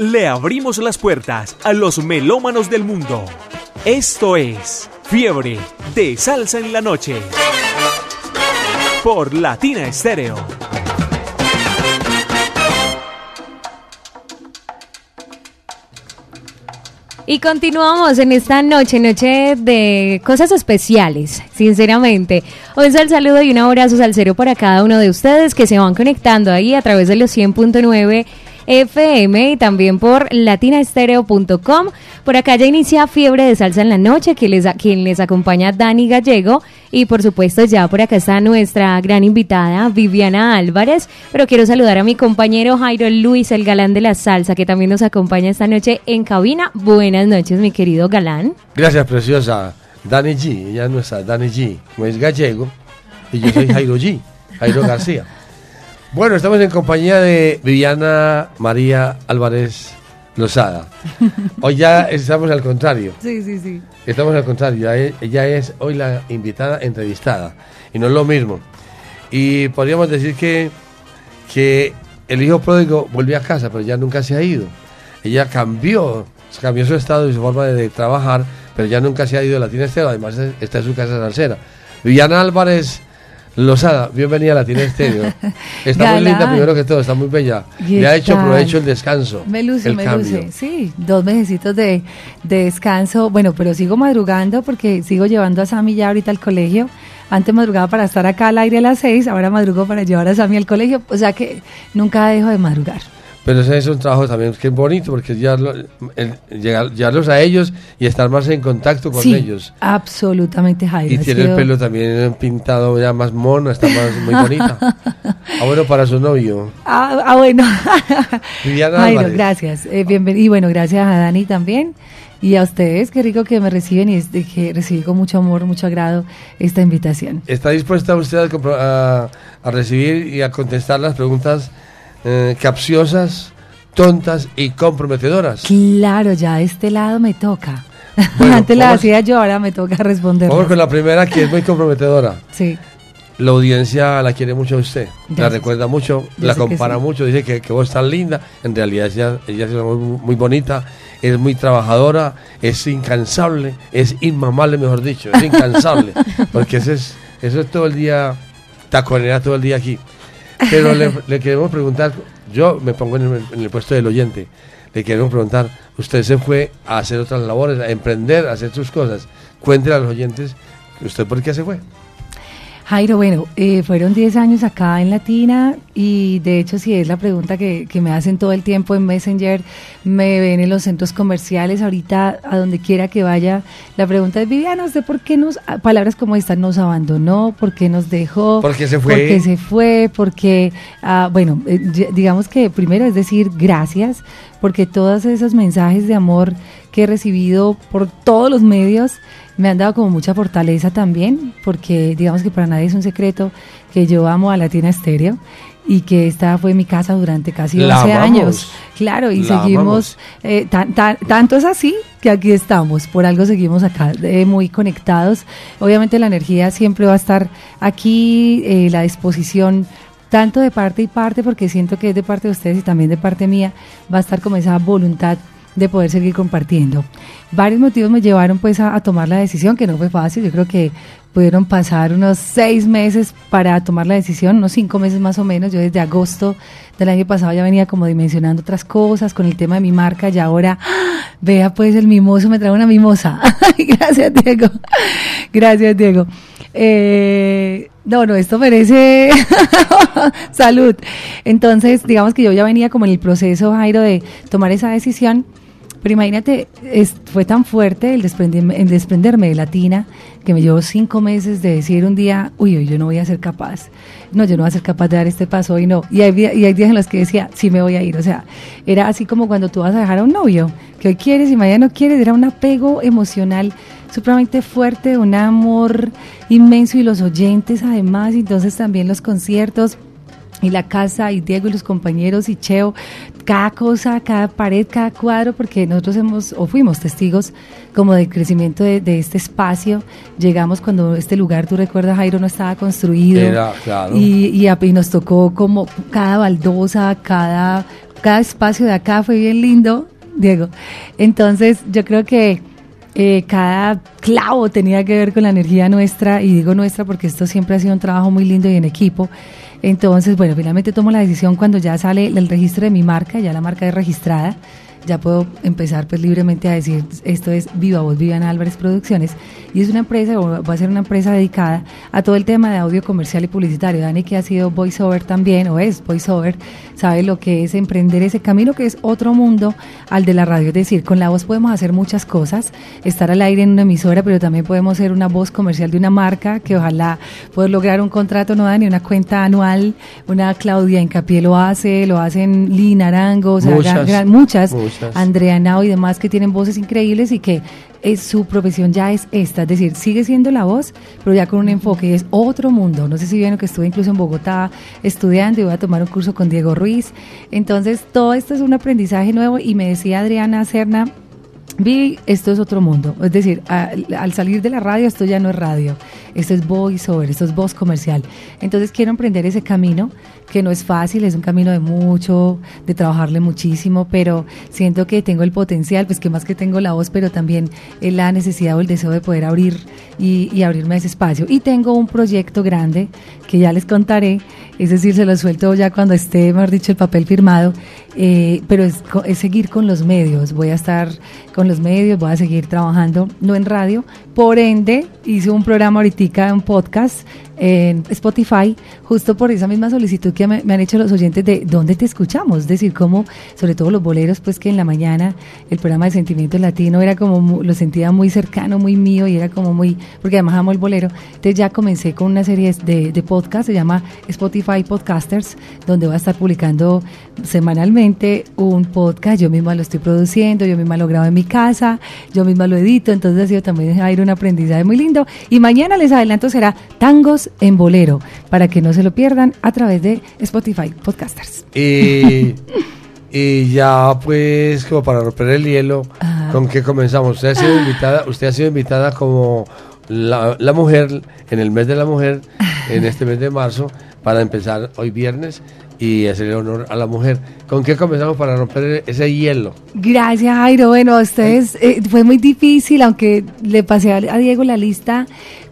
le abrimos las puertas a los melómanos del mundo. Esto es Fiebre de Salsa en la Noche por Latina Estéreo. Y continuamos en esta noche, noche de cosas especiales, sinceramente. Un sal saludo y un abrazo salsero para cada uno de ustedes que se van conectando ahí a través de los 100.9 FM y también por latinaestereo.com. Por acá ya inicia Fiebre de Salsa en la Noche, que les, quien les acompaña Dani Gallego. Y por supuesto ya por acá está nuestra gran invitada Viviana Álvarez. Pero quiero saludar a mi compañero Jairo Luis, el galán de la salsa, que también nos acompaña esta noche en cabina. Buenas noches, mi querido galán. Gracias, preciosa. Dani G, ella es nuestra Dani G, como es gallego, y yo soy Jairo G, Jairo García. Bueno, estamos en compañía de Viviana María Álvarez Lozada. Hoy ya estamos al contrario. Sí, sí, sí. Estamos al contrario. Ella es hoy la invitada entrevistada. Y no es lo mismo. Y podríamos decir que, que el hijo pródigo volvió a casa, pero ya nunca se ha ido. Ella cambió, cambió su estado y su forma de, trabajar, pero ya nunca se ha ido de Latina Estero. Además, está en su casa salsera. Viviana Álvarez Losada, bienvenida a Latina Estéreo. Está muy linda, primero que todo, está muy bella. Le ha hecho provecho el descanso. Me luce, me luce. Sí, dos meses de, de, descanso. Bueno, pero sigo madrugando porque sigo llevando a Sammy ya ahorita al colegio. Antes madrugaba para estar acá al aire a las seis, ahora madrugo para llevar a Sammy al colegio. O sea que nunca dejo de madrugar. Pero ese es un trabajo también que es bonito porque ya llegarlos a ellos y estar más en contacto con ellos. Absolutamente, Jairo. Y tiene el pelo también pintado ya más mono, está más muy bonita. ah, bueno, para su novio. Ah, ah bueno. Viviana Jairo, gracias. Eh, bienvenido. Y bueno, gracias a Dani también. Y a ustedes, qué rico que me reciben y que recibí con mucho amor, mucho agrado esta invitación. ¿Está dispuesta usted a, a recibir y a contestar las preguntas? Eh, capciosas, tontas y comprometedoras. Claro, ya de este lado me toca. Antes la hacía yo, ahora me toca responder. Vamos con la primera que es muy comprometedora. Sí. La audiencia la quiere mucho a usted, la recuerda mucho, la compara mucho, dice que, que, vos estás linda, en realidad ella, ella es muy, muy, bonita, es muy trabajadora, es incansable, es inmamable, mejor dicho, es incansable, porque eso es, eso es todo el día, taconera todo el día aquí. Pero le, queremos preguntar, yo me pongo en el, puesto del oyente, le queremos preguntar, usted se fue a hacer otras labores, a emprender, a hacer sus cosas. Cuéntele a los oyentes, ¿usted por qué se fue? Jairo, bueno, eh, fueron 10 años acá en Latina y de hecho si es la pregunta que, me hacen todo el tiempo en Messenger, me ven en los centros comerciales, ahorita a donde quiera que vaya, la pregunta es, Viviana, ¿usted por qué nos, palabras como esta, nos abandonó? ¿Por qué nos dejó? ¿Por qué se fue? ¿Por qué se fue? Porque, ah, bueno, eh, digamos que primero es decir gracias, porque todos esos mensajes de amor que he recibido por todos los medios, me han dado como mucha fortaleza también, porque digamos que para nadie es un secreto que yo amo a Latina Estéreo y que esta fue mi casa durante casi 12 años. Claro, y seguimos, eh, tanto es así que aquí estamos, por algo seguimos acá eh, muy conectados. Obviamente la energía siempre va a estar aquí, eh, la disposición tanto de parte y parte, porque siento que es de parte de ustedes y también de parte mía, va a estar como esa voluntad de poder seguir compartiendo. Varios motivos me llevaron pues a, tomar la decisión, que no fue fácil, yo creo que pudieron pasar unos seis meses para tomar la decisión, unos cinco meses más o menos, yo desde agosto del año pasado ya venía como dimensionando otras cosas con el tema de mi marca y ahora, ¡ah! vea pues el mimoso me trae una mimosa. Gracias Diego, gracias Diego. Eh, no, no, esto merece salud. Entonces, digamos que yo ya venía como en el proceso, Jairo, de tomar esa decisión pero imagínate, fue tan fuerte el desprenderme, el desprenderme de Latina que me llevó cinco meses de decir un día, uy, yo no voy a ser capaz. No, yo no voy a ser capaz de dar este paso hoy no. Y hay, y hay días en los que decía, sí me voy a ir. O sea, era así como cuando tú vas a dejar a un novio, que hoy quieres y mañana no quieres. Era un apego emocional supremamente fuerte, un amor inmenso y los oyentes además, y entonces también los conciertos y la casa y Diego y los compañeros y Cheo, cada cosa, cada pared, cada cuadro, porque nosotros hemos o fuimos testigos como del crecimiento de, este espacio. Llegamos cuando este lugar, tú recuerdas, Jairo, no estaba construido. Era, claro. y, y, nos tocó como cada baldosa, cada, cada espacio de acá fue bien lindo, Diego. Entonces yo creo que eh, cada clavo tenía que ver con la energía nuestra, y digo nuestra porque esto siempre ha sido un trabajo muy lindo y en equipo. Entonces, bueno, finalmente tomo la decisión cuando ya sale el registro de mi marca, ya la marca es registrada ya puedo empezar pues libremente a decir esto es Viva Voz Viviana Álvarez Producciones y es una empresa o va a ser una empresa dedicada a todo el tema de audio comercial y publicitario. Dani que ha sido voiceover también o es voiceover, sabe lo que es emprender ese camino que es otro mundo al de la radio, es decir, con la voz podemos hacer muchas cosas, estar al aire en una emisora, pero también podemos ser una voz comercial de una marca que ojalá pueda lograr un contrato, no Dani, una cuenta anual, una Claudia Incapié lo hace, lo hacen Lina Arango, o sea, muchas Andrea Nao y demás que tienen voces increíbles y que es, su profesión ya es esta, es decir, sigue siendo la voz, pero ya con un enfoque, es otro mundo. No sé si vieron que estuve incluso en Bogotá estudiando voy a tomar un curso con Diego Ruiz. Entonces, todo esto es un aprendizaje nuevo y me decía Adriana Cerna, Vi, esto es otro mundo. Es decir, al, salir de la radio, esto ya no es radio. Esto es voiceover, esto es voz comercial. Entonces quiero emprender ese camino que no es fácil, es un camino de mucho, de trabajarle muchísimo, pero siento que tengo el potencial, pues que más que tengo la voz, pero también la necesidad o el deseo de poder abrir y, abrirme a ese espacio. Y tengo un proyecto grande que ya les contaré, es decir, se lo suelto ya cuando esté, mejor dicho, el papel firmado, eh, pero es, es seguir con los medios, voy a estar con los medios, voy a seguir trabajando, no en radio, por ende hice un programa ahorita, un podcast en Spotify, justo por esa misma solicitud que me, han hecho los oyentes de dónde te escuchamos, es decir, como sobre todo los boleros, pues que en la mañana el programa de Sentimiento Latino era como, lo sentía muy cercano, muy mío y era como muy, porque además amo el bolero, entonces ya comencé con una serie de, de podcasts, se llama Spotify Podcasters, donde voy a estar publicando semanalmente un podcast, yo misma lo estoy produciendo, yo misma lo grabo en mi casa, yo misma lo edito, entonces ha sido también a un aprendizaje muy lindo. Y mañana les adelanto será Tangos en Bolero, para que no se lo pierdan a través de Spotify Podcasters. Y, ya pues como para romper el hielo, ¿con qué comenzamos? Usted ha sido invitada, usted ha sido invitada como la, la mujer en el mes de la mujer, en este mes de marzo, para empezar hoy viernes y hacerle honor a la mujer. ¿Con qué comenzamos para romper ese hielo? Gracias, Jairo. Bueno, ustedes eh, fue muy difícil, aunque le pasé a Diego la lista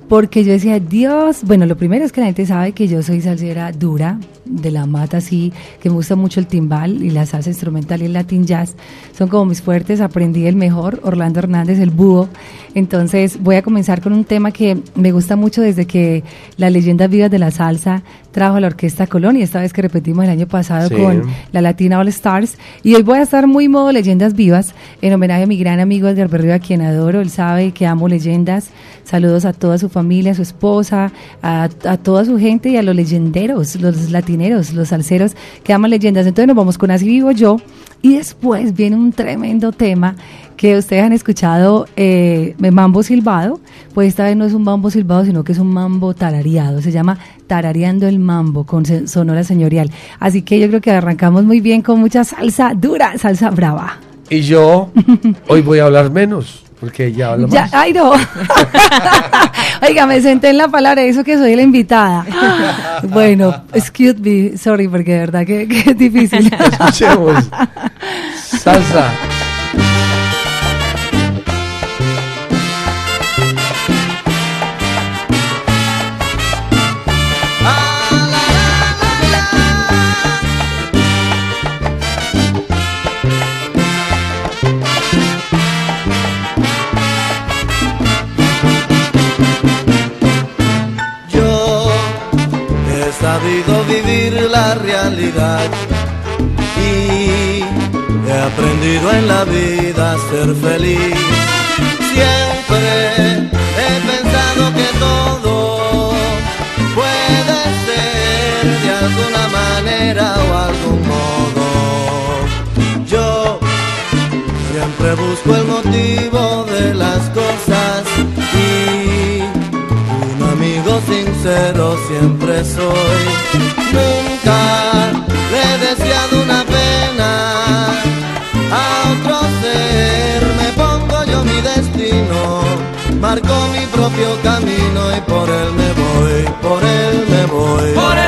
porque yo decía, Dios, bueno, lo primero es que la gente sabe que yo soy salsera dura, de la mata así, que me gusta mucho el timbal y la salsa instrumental y el latin jazz, son como mis fuertes, aprendí el mejor, Orlando Hernández, el búho, entonces voy a comenzar con un tema que me gusta mucho desde que las leyendas vivas de la salsa trajo a la Orquesta Colón y esta vez que repetimos el año pasado con la Latina All Stars. Y hoy voy a estar muy modo leyendas vivas en homenaje a mi gran amigo Edgar Berrío a quien adoro, él sabe que amo leyendas, saludos a toda su familia, a su esposa, a, toda su gente y a los leyenderos, los latineros, los salseros que aman leyendas. Entonces nos vamos con Así Vivo Yo y después viene un tremendo tema que ustedes han escuchado eh, mambo silbado, pues esta vez no es un mambo silbado, sino que es un mambo tarareado, se llama Tarareando el Mambo con Sonora Señorial. Así que yo creo que arrancamos muy bien con mucha salsa dura, salsa brava. Y yo hoy voy a hablar menos. Porque ya hablo ya, Ay, no. Oiga, me senté en la palabra, eso que soy la invitada. bueno, excuse me, sorry, porque de verdad que, que es difícil. Escuchemos. Salsa. Sabido vivir la realidad y he aprendido en la vida a ser feliz. Siempre he pensado que todo puede ser de alguna manera o algún modo. Yo siempre busco el motivo de las cosas sincero siempre soy. Nunca le he deseado una pena a otro ser. Me pongo yo mi destino, marco mi propio camino y por él me voy, por él me voy. Por él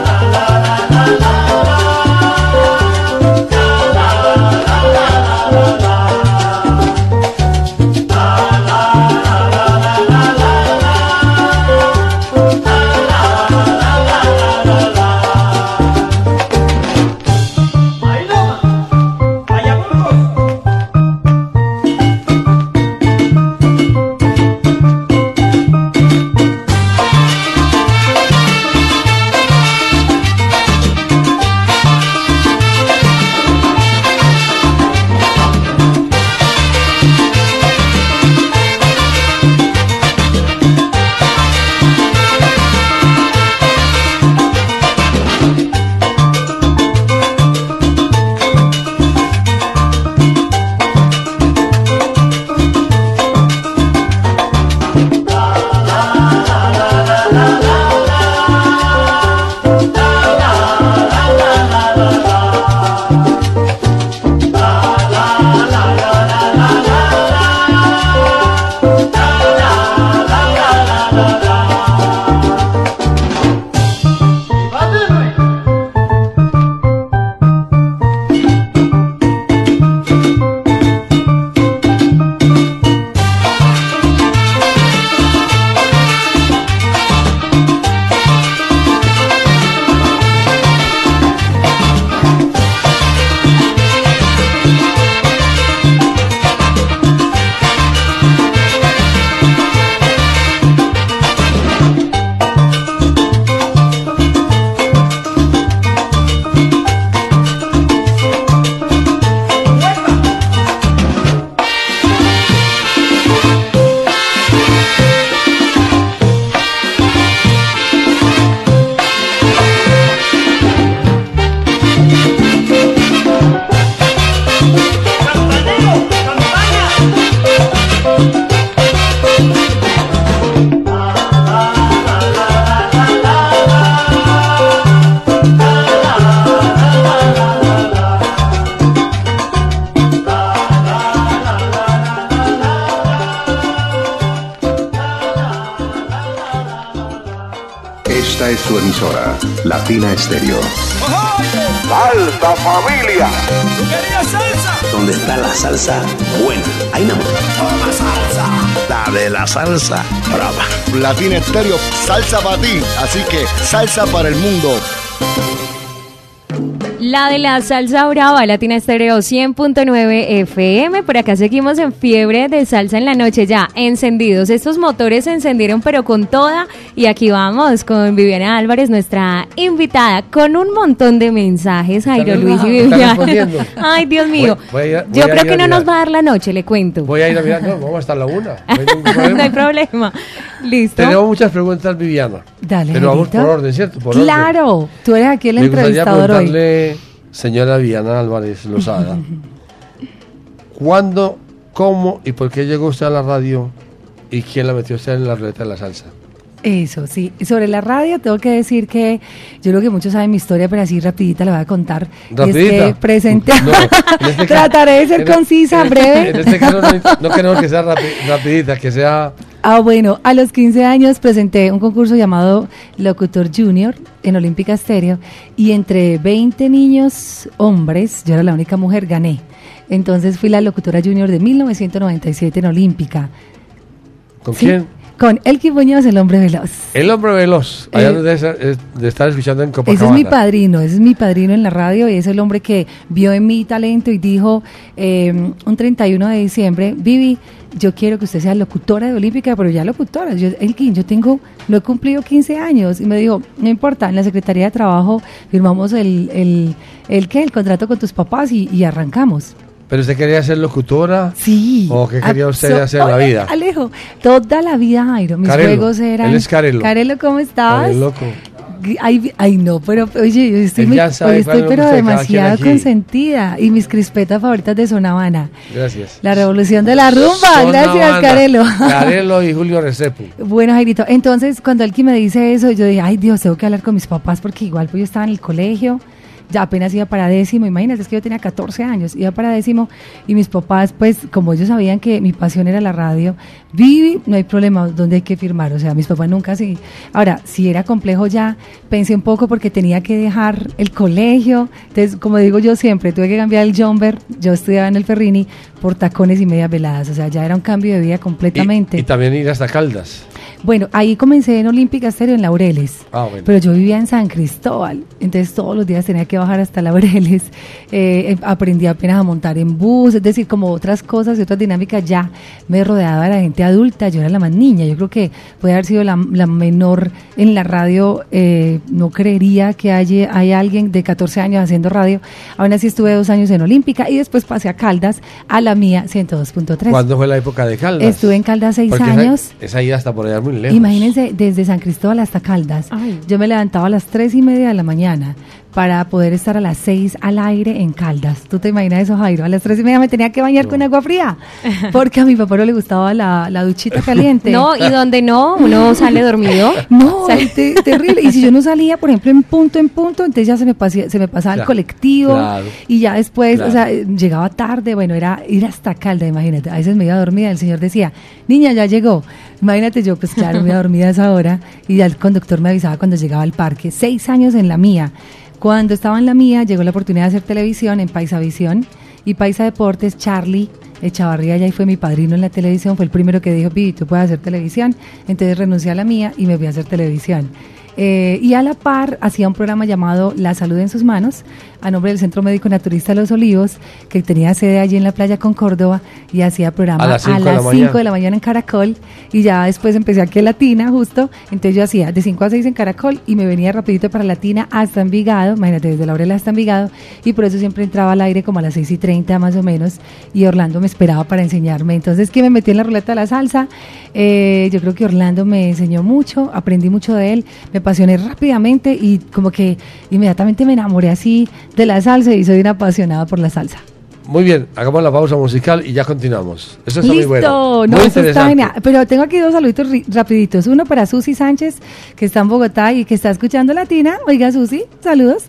Salsa brava. Latina Estéreo, salsa para ti. Así que salsa para el mundo. La de la salsa brava, Latina Estéreo 100.9 FM. Por acá seguimos en fiebre de salsa en la noche ya, encendidos. Estos motores se encendieron pero con toda. Y aquí vamos con Viviana Álvarez, nuestra invitada, con un montón de mensajes, Jairo Luis y Viviana. Ay, Dios mío. Yo creo que no nos va a dar la noche, le cuento. Voy a ir a mirar, no, vamos hasta la una. No hay, problema. Listo. Tenemos muchas preguntas, Viviana. Dale. Pero vamos por orden, ¿cierto? Por claro. Orden. Tú eres aquí el Me entrevistador hoy señora Viviana Álvarez Lozada, ¿cuándo, cómo y por qué llegó usted a la radio y quién la metió usted en la ruleta de la salsa? Eso, sí. Sobre la radio tengo que decir que yo creo que muchos saben mi historia, pero así rapidita la voy a contar. ¿Rapidita? Y es que presenté... No, este Trataré de ser concisa, en breve. En este caso no, no queremos que sea rapi, rapidita, que sea... Ah, bueno, a los 15 años presenté un concurso llamado Locutor Junior en Olímpica Stereo y entre 20 niños hombres, yo era la única mujer, gané. Entonces fui la locutora junior de 1997 en Olímpica. ¿Con ¿Sí? quién? Con Elki Muñoz, el hombre veloz. El hombre veloz, allá eh, de, de, estar escuchando en Copacabana. Ese es mi padrino, ese es mi padrino en la radio y es el hombre que vio en mi talento y dijo eh, un 31 de diciembre, Vivi, yo quiero que usted sea locutora de Olímpica, pero ya locutora. Yo, Elkin, yo tengo, no he cumplido 15 años. Y me dijo, no importa, en la Secretaría de Trabajo firmamos el, el, el, ¿qué? el contrato con tus papás y, y arrancamos. ¿Pero usted quería ser locutora? Sí. ¿O qué quería usted hacer en la vida? Alejo, toda la vida, Jairo. Mis Carelo. juegos eran. Él es Carelo. Carelo, ¿cómo estás? Carelo loco. Ay, ay, no, pero oye, yo estoy, muy, estoy pero demasiado consentida. Y mis crispetas favoritas de Sonavana. Gracias. La revolución de la rumba. Zona Gracias. Carelo. Carelo y Julio Recepu. Bueno, Jairito, entonces cuando alguien me dice eso, yo dije, ay Dios, tengo que hablar con mis papás porque igual pues yo estaba en el colegio ya apenas iba para décimo, imagínate, es que yo tenía 14 años, iba para décimo y mis papás, pues como ellos sabían que mi pasión era la radio, Vivi, no hay problema, ¿dónde hay que firmar? O sea, mis papás nunca sí. Ahora, si era complejo ya, pensé un poco porque tenía que dejar el colegio, entonces, como digo yo siempre, tuve que cambiar el jumper, yo estudiaba en el Ferrini por tacones y medias veladas, o sea, ya era un cambio de vida completamente. Y, y también ir hasta Caldas. Bueno, ahí comencé en Olímpica Estéreo en Laureles, Ah, bueno. pero yo vivía en San Cristóbal, entonces todos los días tenía que bajar hasta Laureles, eh, aprendí apenas a montar en bus, es decir, como otras cosas y otras dinámicas, ya me rodeaba de la gente adulta, yo era la más niña, yo creo que puede haber sido la, la menor en la radio, eh, no creería que haya, hay alguien de 14 años haciendo radio, aún así estuve dos años en Olímpica y después pasé a Caldas, a la mía 102.3. ¿Cuándo fue la época de Caldas? Estuve en Caldas seis Porque años. Esa, esa ida hasta por allá muy lejos. Imagínense, desde San Cristóbal hasta Caldas, Ay. yo me levantaba a las tres y media de la mañana para poder estar a las seis al aire en Caldas. ¿Tú te imaginas eso, Jairo? A las tres y media me tenía que bañar con agua fría, porque a mi papá no le gustaba la, la duchita caliente. No, y donde no, uno sale dormido. No, te- terrible. Y si yo no salía, por ejemplo, en punto, en punto, entonces ya se me, pasía- se me pasaba el colectivo claro, y ya después, claro. o sea, eh, llegaba tarde, bueno, era ir hasta Calda, imagínate. A veces me iba dormida, el señor decía, niña, ya llegó. Imagínate yo, pues claro, me iba dormida a esa hora y ya el conductor me avisaba cuando llegaba al parque. Seis años en la mía. Cuando estaba en la mía, llegó la oportunidad de hacer televisión en Paisa Visión y Paisa Deportes, Charlie Echavarría ya fue mi padrino en la televisión, fue el primero que dijo, Vivi, tú puedes hacer televisión. Entonces renuncié a la mía y me fui a hacer televisión. Eh, y a la par hacía un programa llamado La Salud en sus manos, a nombre del Centro Médico Naturista Los Olivos, que tenía sede allí en la playa con Córdoba, y hacía programa A las cinco de la las mañana. 5 de la mañana. en Caracol, y ya después empecé aquí en Latina, justo, entonces yo hacía de 5 a 6 en Caracol, y me venía rapidito para Latina hasta Envigado, imagínate, desde Laurel hasta Envigado, y por eso siempre entraba al aire como a las 6 y 30 más o menos, y Orlando me esperaba para enseñarme. Entonces, que me metí en la ruleta de la salsa, Eh, yo creo que Orlando me enseñó mucho, aprendí mucho de él, me apasioné rápidamente y como que inmediatamente me enamoré así de la salsa y soy una apasionada por la salsa. Muy bien, hagamos la pausa musical y ya continuamos. Eso está muy bueno. No, eso está genial. Pero tengo aquí dos saluditos rapiditos. Uno para Susi Sánchez, que está en Bogotá y que está escuchando Latina. Oiga, Susi, saludos.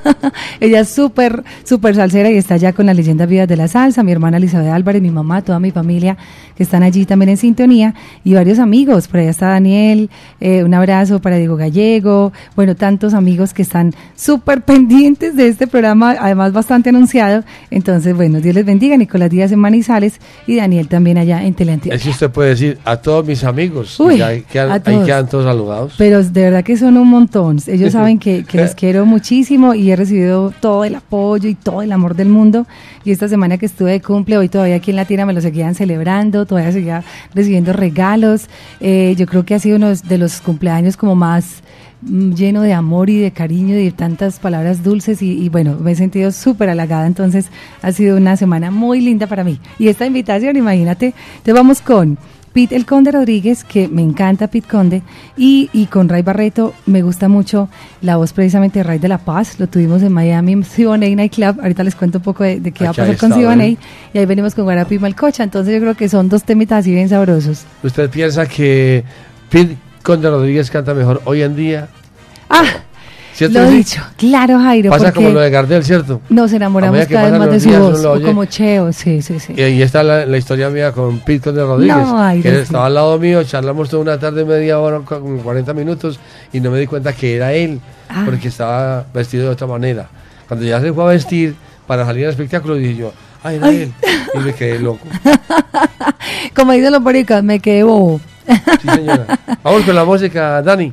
Ella es súper, súper salsera y está ya con las leyendas vivas de la salsa. Mi hermana Elizabeth Álvarez, mi mamá, toda mi familia que están allí también en sintonía y varios amigos. Por allá está Daniel, eh, un abrazo para Diego Gallego. Bueno, tantos amigos que están súper pendientes de este programa, además bastante anunciado. Entonces, bueno, Dios les bendiga. Nicolás Díaz en Manizales y Daniel también allá en Teleantioquia. Eso usted puede decir a todos mis amigos. Uy, ahí, quedan, todos. quedan todos saludados. Pero de verdad que son un montón. Ellos saben que, que los quiero muchísimo y he recibido todo el apoyo y todo el amor del mundo. Y esta semana que estuve de cumple, hoy todavía aquí en Latina me lo seguían celebrando, todavía seguía recibiendo regalos. Eh, yo creo que ha sido uno de los cumpleaños como más lleno de amor y de cariño y de tantas palabras dulces y, bueno, me he sentido súper halagada, entonces ha sido una semana muy linda para mí. Y esta invitación, imagínate, te vamos con Pete El Conde Rodríguez, que me encanta Pete Conde, y, y con Ray Barreto me gusta mucho la voz precisamente de Ray de la Paz, lo tuvimos en Miami, Siboney Night Club, ahorita les cuento un poco de, qué va a pasar con Siboney, y ahí venimos con Guarapi Malcocha, entonces yo creo que son dos temitas así bien sabrosos. ¿Usted piensa que Pete Conde Rodríguez canta mejor hoy en día. Ah, lo he dicho, claro Jairo. Pasa como lo de Gardel, ¿cierto? Nos enamoramos cada vez más de su voz, como Cheo, sí, sí, sí. Y ahí está la, historia mía con Pete Conde Rodríguez, no, que estaba al lado mío, charlamos toda una tarde, media hora, 40 minutos, y no me di cuenta que era él, ah. porque estaba vestido de otra manera. Cuando ya se fue a vestir para salir al espectáculo, dije yo, ay, era él, y me quedé loco. como dicen los boricas, me quedé bobo. Sí, señora. Vamos con la música, Dani.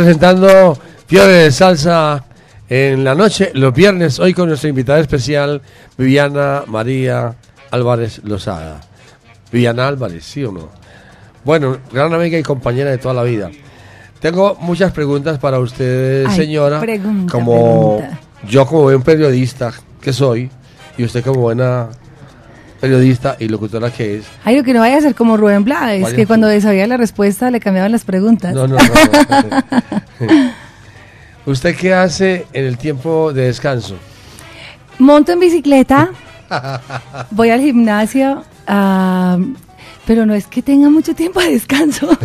Presentando Fiebre de salsa en la noche, los viernes, hoy con nuestra invitada especial, Viviana María Álvarez Lozada. Viviana Álvarez, ¿sí o no? Bueno, gran amiga y compañera de toda la vida. Tengo muchas preguntas para usted, señora. como yo como buen periodista que soy, y usted como buena periodista y locutora que es. Ay, lo que no vaya a ser como Rubén Blades, que cuando sabía la respuesta le cambiaban las preguntas. No, no, no. ¿Usted qué hace en el tiempo de descanso? Monto en bicicleta, voy al gimnasio, pero no es que tenga mucho tiempo de descanso.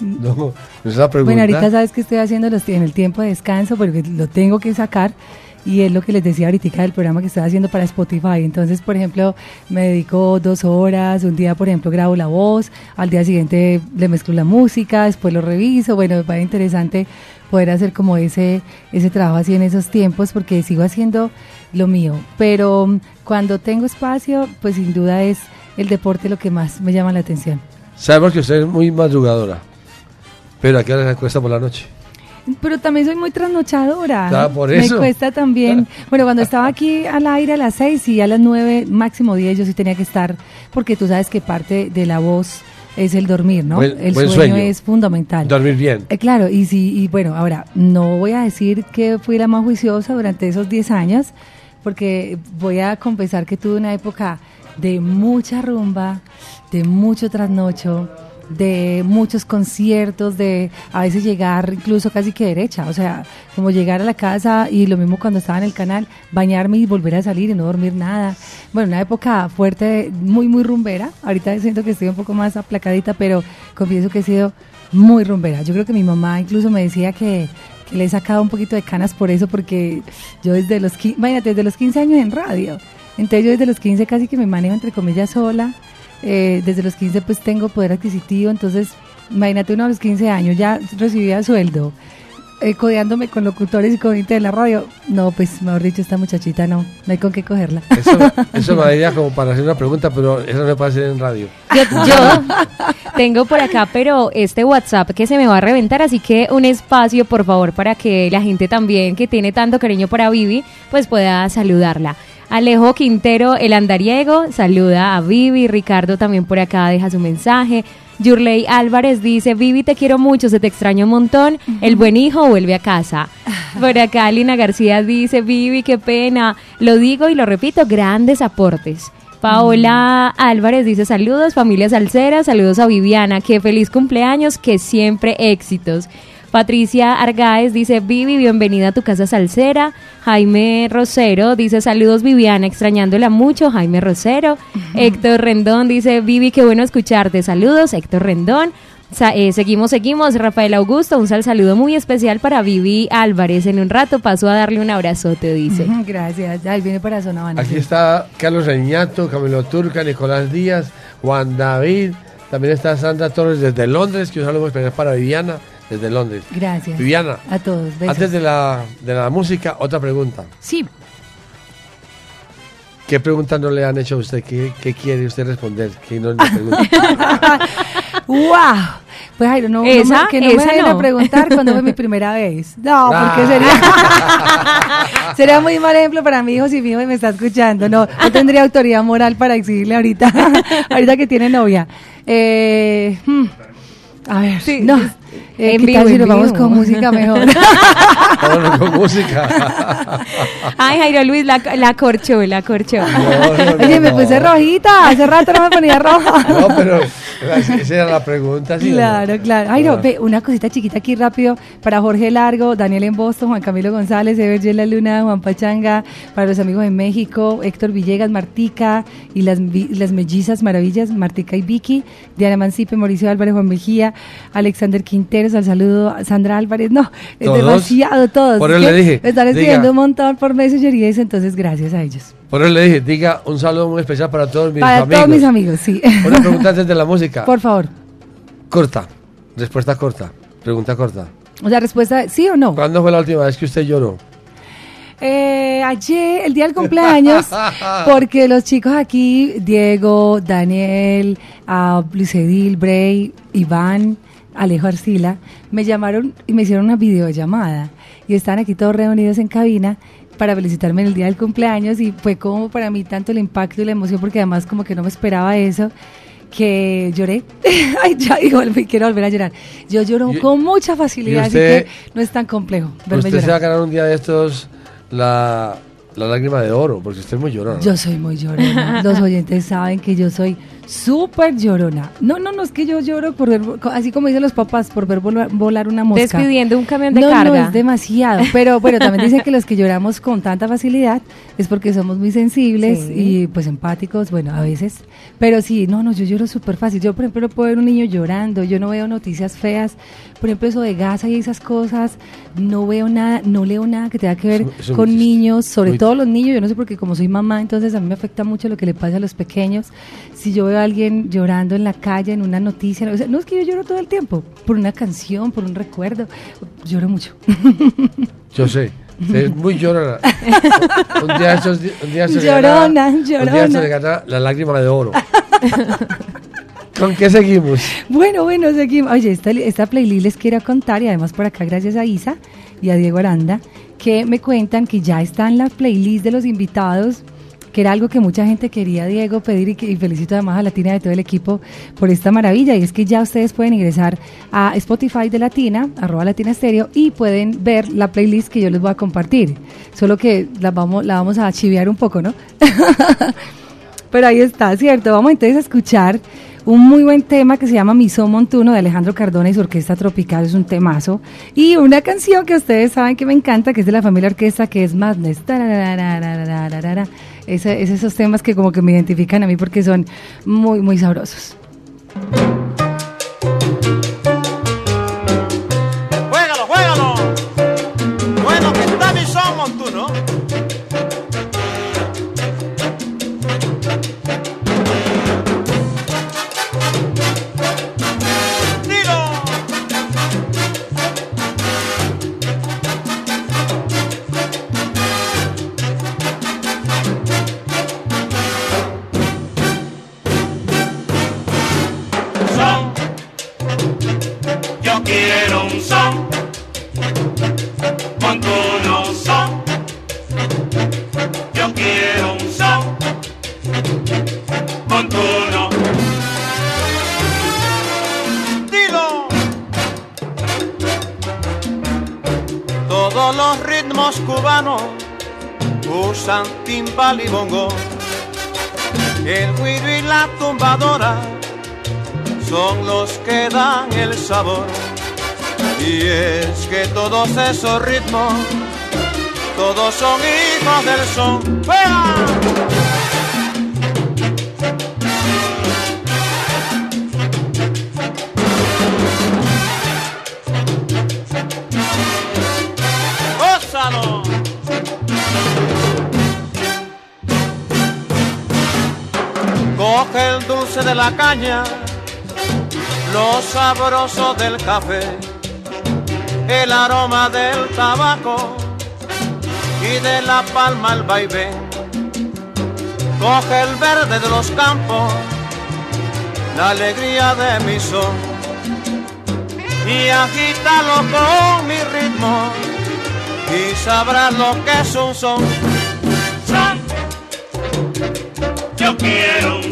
no, no es la pregunta. Bueno, ahorita sabes que estoy haciendo en el tiempo de descanso porque lo tengo que sacar y es lo que les decía ahorita del programa que estoy haciendo para Spotify. Entonces, por ejemplo, me dedico dos horas, un día, por ejemplo, grabo la voz, al día siguiente le mezclo la música, después lo reviso. Bueno, me parece interesante poder hacer como ese, ese trabajo así en esos tiempos porque sigo haciendo lo mío. Pero mm, cuando tengo espacio, pues sin duda es el deporte lo que más me llama la atención. Sabemos que usted es muy madrugadora, pero ¿a qué hora se acuesta por la noche? Pero también soy muy trasnochadora. Ah, por eso. Me cuesta también. Bueno, cuando estaba aquí al aire a las seis y a las nueve, máximo diez, yo sí tenía que estar, porque tú sabes que parte de la voz es el dormir, ¿no? el sueño, es fundamental. Dormir bien. Eh, claro, y sí, y bueno, ahora, no voy a decir que fui la más juiciosa durante esos diez años, porque voy a confesar que tuve una época de mucha rumba, de mucho trasnocho, de muchos conciertos, de a veces llegar incluso casi que derecha, o sea, como llegar a la casa y lo mismo cuando estaba en el canal, bañarme y volver a salir y no dormir nada. Bueno, una época fuerte, muy, muy rumbera. Ahorita siento que estoy un poco más aplacadita, pero confieso que he sido muy rumbera. Yo creo que mi mamá incluso me decía que, le he sacado un poquito de canas por eso, porque yo desde los, imagínate, desde los 15 años en radio. Entonces yo desde los 15 casi que me manejo entre comillas sola eh, desde los 15 pues tengo poder adquisitivo, entonces imagínate uno a los 15 años ya recibía sueldo, eh, codeándome con locutores y con gente de la radio. No, pues mejor dicho, esta muchachita no, no hay con qué cogerla. Eso, eso me daría como para hacer una pregunta, pero eso no puede hacer en radio. Yo, tengo por acá, pero este WhatsApp que se me va a reventar, así que un espacio, por favor, para que la gente también que tiene tanto cariño para Vivi, pues pueda saludarla. Alejo Quintero, el andariego, saluda a Vivi. Ricardo también por acá deja su mensaje. Yurley Álvarez dice, Vivi, te quiero mucho, se te extraña un montón. El buen hijo vuelve a casa. Por acá Lina García dice, Vivi, qué pena. Lo digo y lo repito, grandes aportes. Paola Álvarez dice saludos, familia salsera, saludos a Viviana, qué feliz cumpleaños, que siempre éxitos. Patricia Argáez dice, Vivi, bienvenida a tu casa salsera. Jaime Rosero dice, saludos Viviana, extrañándola mucho. Jaime Rosero. Héctor Rendón dice, Vivi, qué bueno escucharte. Saludos, Héctor Rendón. Eh, seguimos, seguimos. Rafael Augusto, un sal saludo muy especial para Vivi Álvarez. En un rato paso a darle un abrazote, dice. Gracias. Ahí viene para Zona Aquí está Carlos Reñato, Camilo Turca, Nicolás Díaz, Juan David. También está Sandra Torres desde Londres, que un saludo especial para Viviana desde Londres. Gracias. Viviana. A todos. Antes de la, de la música, otra pregunta. Sí. ¿Qué pregunta no le han hecho a usted? ¿Qué, qué quiere usted responder? ¿Qué no le pregunta? ¡Wow! Pues Jairo, no, ¿Esa? no que no me vayan a preguntar cuándo fue mi primera vez. No, porque Ah. sería, sería muy mal ejemplo para mi hijo si mi hijo me está escuchando. No, no tendría autoridad moral para exigirle ahorita, ahorita que tiene novia. Eh, hmm, a ver, Sí, no. es- Eh, en ¿qué vivo, si en nos vamos con música mejor? Vámonos con música. Ay, Jairo Luis, la, la corchó, la corchó. No, no, no, Oye, me no. puse rojita. Hace rato no me ponía roja. No, pero esa era la pregunta. ¿sí? Claro, claro. No, Ah. ve, una cosita chiquita aquí rápido para Jorge Largo, Daniel en Boston, Juan Camilo González, Ever La Luna, Juan Pachanga, para los amigos en México, Héctor Villegas, Martica y las, las mellizas maravillas, Martica y Vicky, Diana Mancipe, Mauricio Álvarez, Juan Mejía, Alexander Al saludo Sandra Álvarez, no, es ¿Todos? demasiado todos. Por Es eso le dije, Me están escribiendo un montón por Messenger y eso, entonces gracias a ellos. Por eso le dije, diga un saludo muy especial para todos mis para amigos. todos mis amigos, sí. Una pregunta antes de la música. por favor. Corta. Respuesta corta. Pregunta corta. O sea, respuesta, ¿sí o no? ¿Cuándo fue la última vez que usted lloró? Eh, ayer, el día del cumpleaños, porque los chicos aquí, Diego, Daniel, uh, Luis Edil, Bray, Iván, Alejo Arcila, me llamaron y me hicieron una videollamada y están aquí todos reunidos en cabina para felicitarme en el día del cumpleaños y fue como para mí tanto el impacto y la emoción porque además como que no me esperaba eso que lloré. Ay, ya digo, quiero volver a llorar. Yo lloro con mucha facilidad, así que no es tan complejo. Verme usted se va a ganar un día de estos la, la lágrima de oro, porque usted es muy llorona. Yo soy muy llorona. Los oyentes saben que yo soy súper llorona. No, no, no es que yo lloro por ver, así como dicen los papás, por ver volar, una mosca. Despidiendo un camión de carga. No, es demasiado. Pero bueno, también dicen que los que lloramos con tanta facilidad es porque somos muy sensibles y pues empáticos, bueno, a veces. Pero sí, no, no, yo lloro súper fácil. Yo, por ejemplo, no puedo ver un niño llorando, yo no veo noticias feas. Por ejemplo, eso de Gaza y esas cosas, no veo nada, no leo nada que tenga que ver con niños, sobre todo los niños. Yo no sé porque como soy mamá, entonces a mí me afecta mucho lo que le pasa a los pequeños. Si yo veo alguien llorando en la calle, en una noticia. no es que yo lloro todo el tiempo, por una canción, por un recuerdo. Lloro mucho. Yo sé. Es muy llorona. un día, un día se llorona, le llorona. Un día se le gana la lágrima de oro. ¿Con qué seguimos? Bueno, bueno, seguimos. Oye, esta, esta playlist les quiero contar y además por acá gracias a Isa y a Diego Aranda que me cuentan que ya está en la playlist de los invitados que era algo que mucha gente quería, Diego, pedir y, que, felicito además a Latina de todo el equipo por esta maravilla. Y es que ya ustedes pueden ingresar a Spotify de Latina, arroba Latina Estéreo, y pueden ver la playlist que yo les voy a compartir. Solo que la vamos, la vamos a chiviar un poco, ¿no? Pero ahí está, ¿cierto? Vamos entonces a escuchar un muy buen tema que se llama Miso Montuno de Alejandro Cardona y su Orquesta Tropical, es un temazo. Y una canción que ustedes saben que me encanta, que es de la familia orquesta, que es Madness. Es, es esos temas que como que me identifican a mí porque son muy, muy sabrosos. Bongo, el guiro y la tumbadora son los que dan el sabor. Y es que todos esos ritmos, todos son hijos del son. Dulce de la caña, lo sabroso del café, el aroma del tabaco y de la palma el vaivén. Coge el verde de los campos, la alegría de mi son y agítalo con mi ritmo y sabrás lo que es un son. Son. Yo quiero un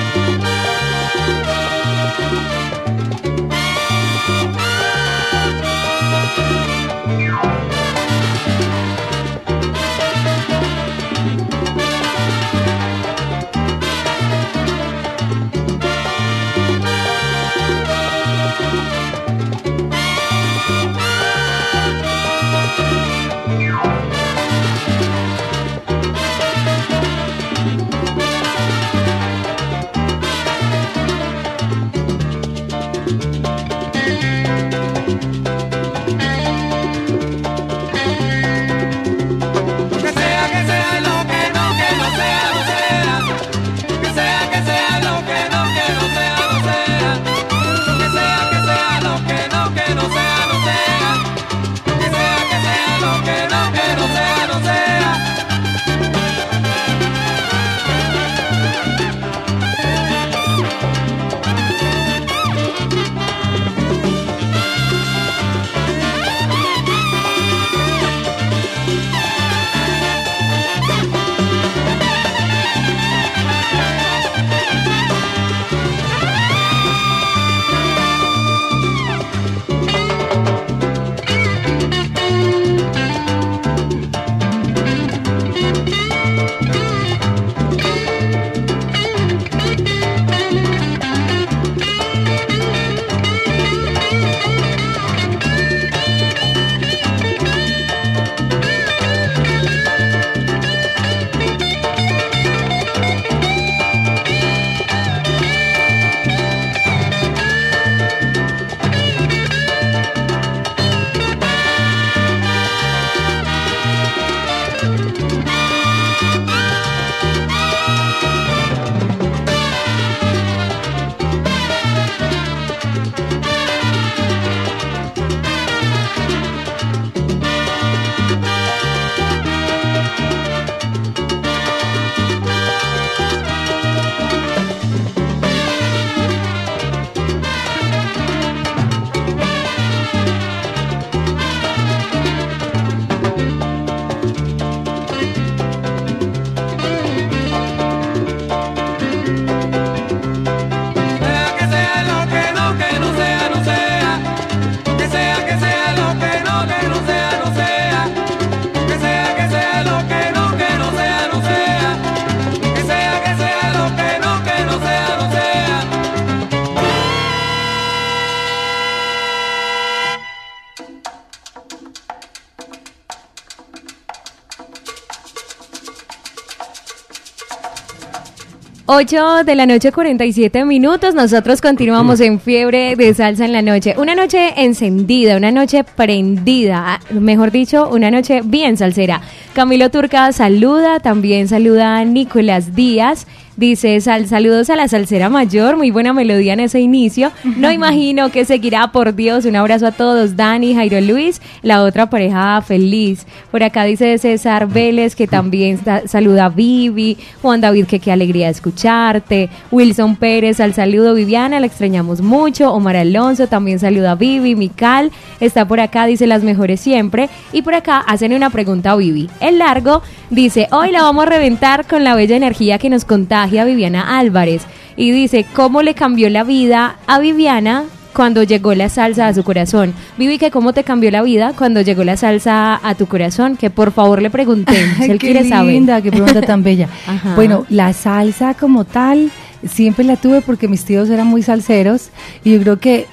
8 de la noche, 47 minutos. Nosotros continuamos en fiebre de salsa en la noche. Una noche encendida, una noche prendida, ah, mejor dicho, una noche bien salsera. Camilo Turca saluda, también saluda a Nicolás Díaz. Dice, sal, saludos a la salsera mayor, muy buena melodía en ese inicio. No imagino que seguirá, por Dios. Un abrazo a todos, Dani, Jairo Luis, la otra pareja feliz. Por acá dice César Vélez, que también sa- saluda a Vivi. Juan David, que qué alegría escucharte. Wilson Pérez, al saludo, Viviana, la extrañamos mucho. Omar Alonso también saluda a Vivi. Mical está por acá, dice las mejores siempre. Y por acá hacen una pregunta a Vivi. El largo dice, hoy la vamos a reventar con la bella energía que nos contagia Viviana Álvarez. Y dice, ¿cómo le cambió la vida a Viviana cuando llegó la salsa a su corazón? Vivi, que cómo te cambió la vida cuando llegó la salsa a tu corazón? Que por favor le preguntemos, él qué quiere saber. linda, qué pregunta tan bella. Ajá. Bueno, la salsa como tal siempre la tuve porque mis tíos eran muy salseros y yo creo que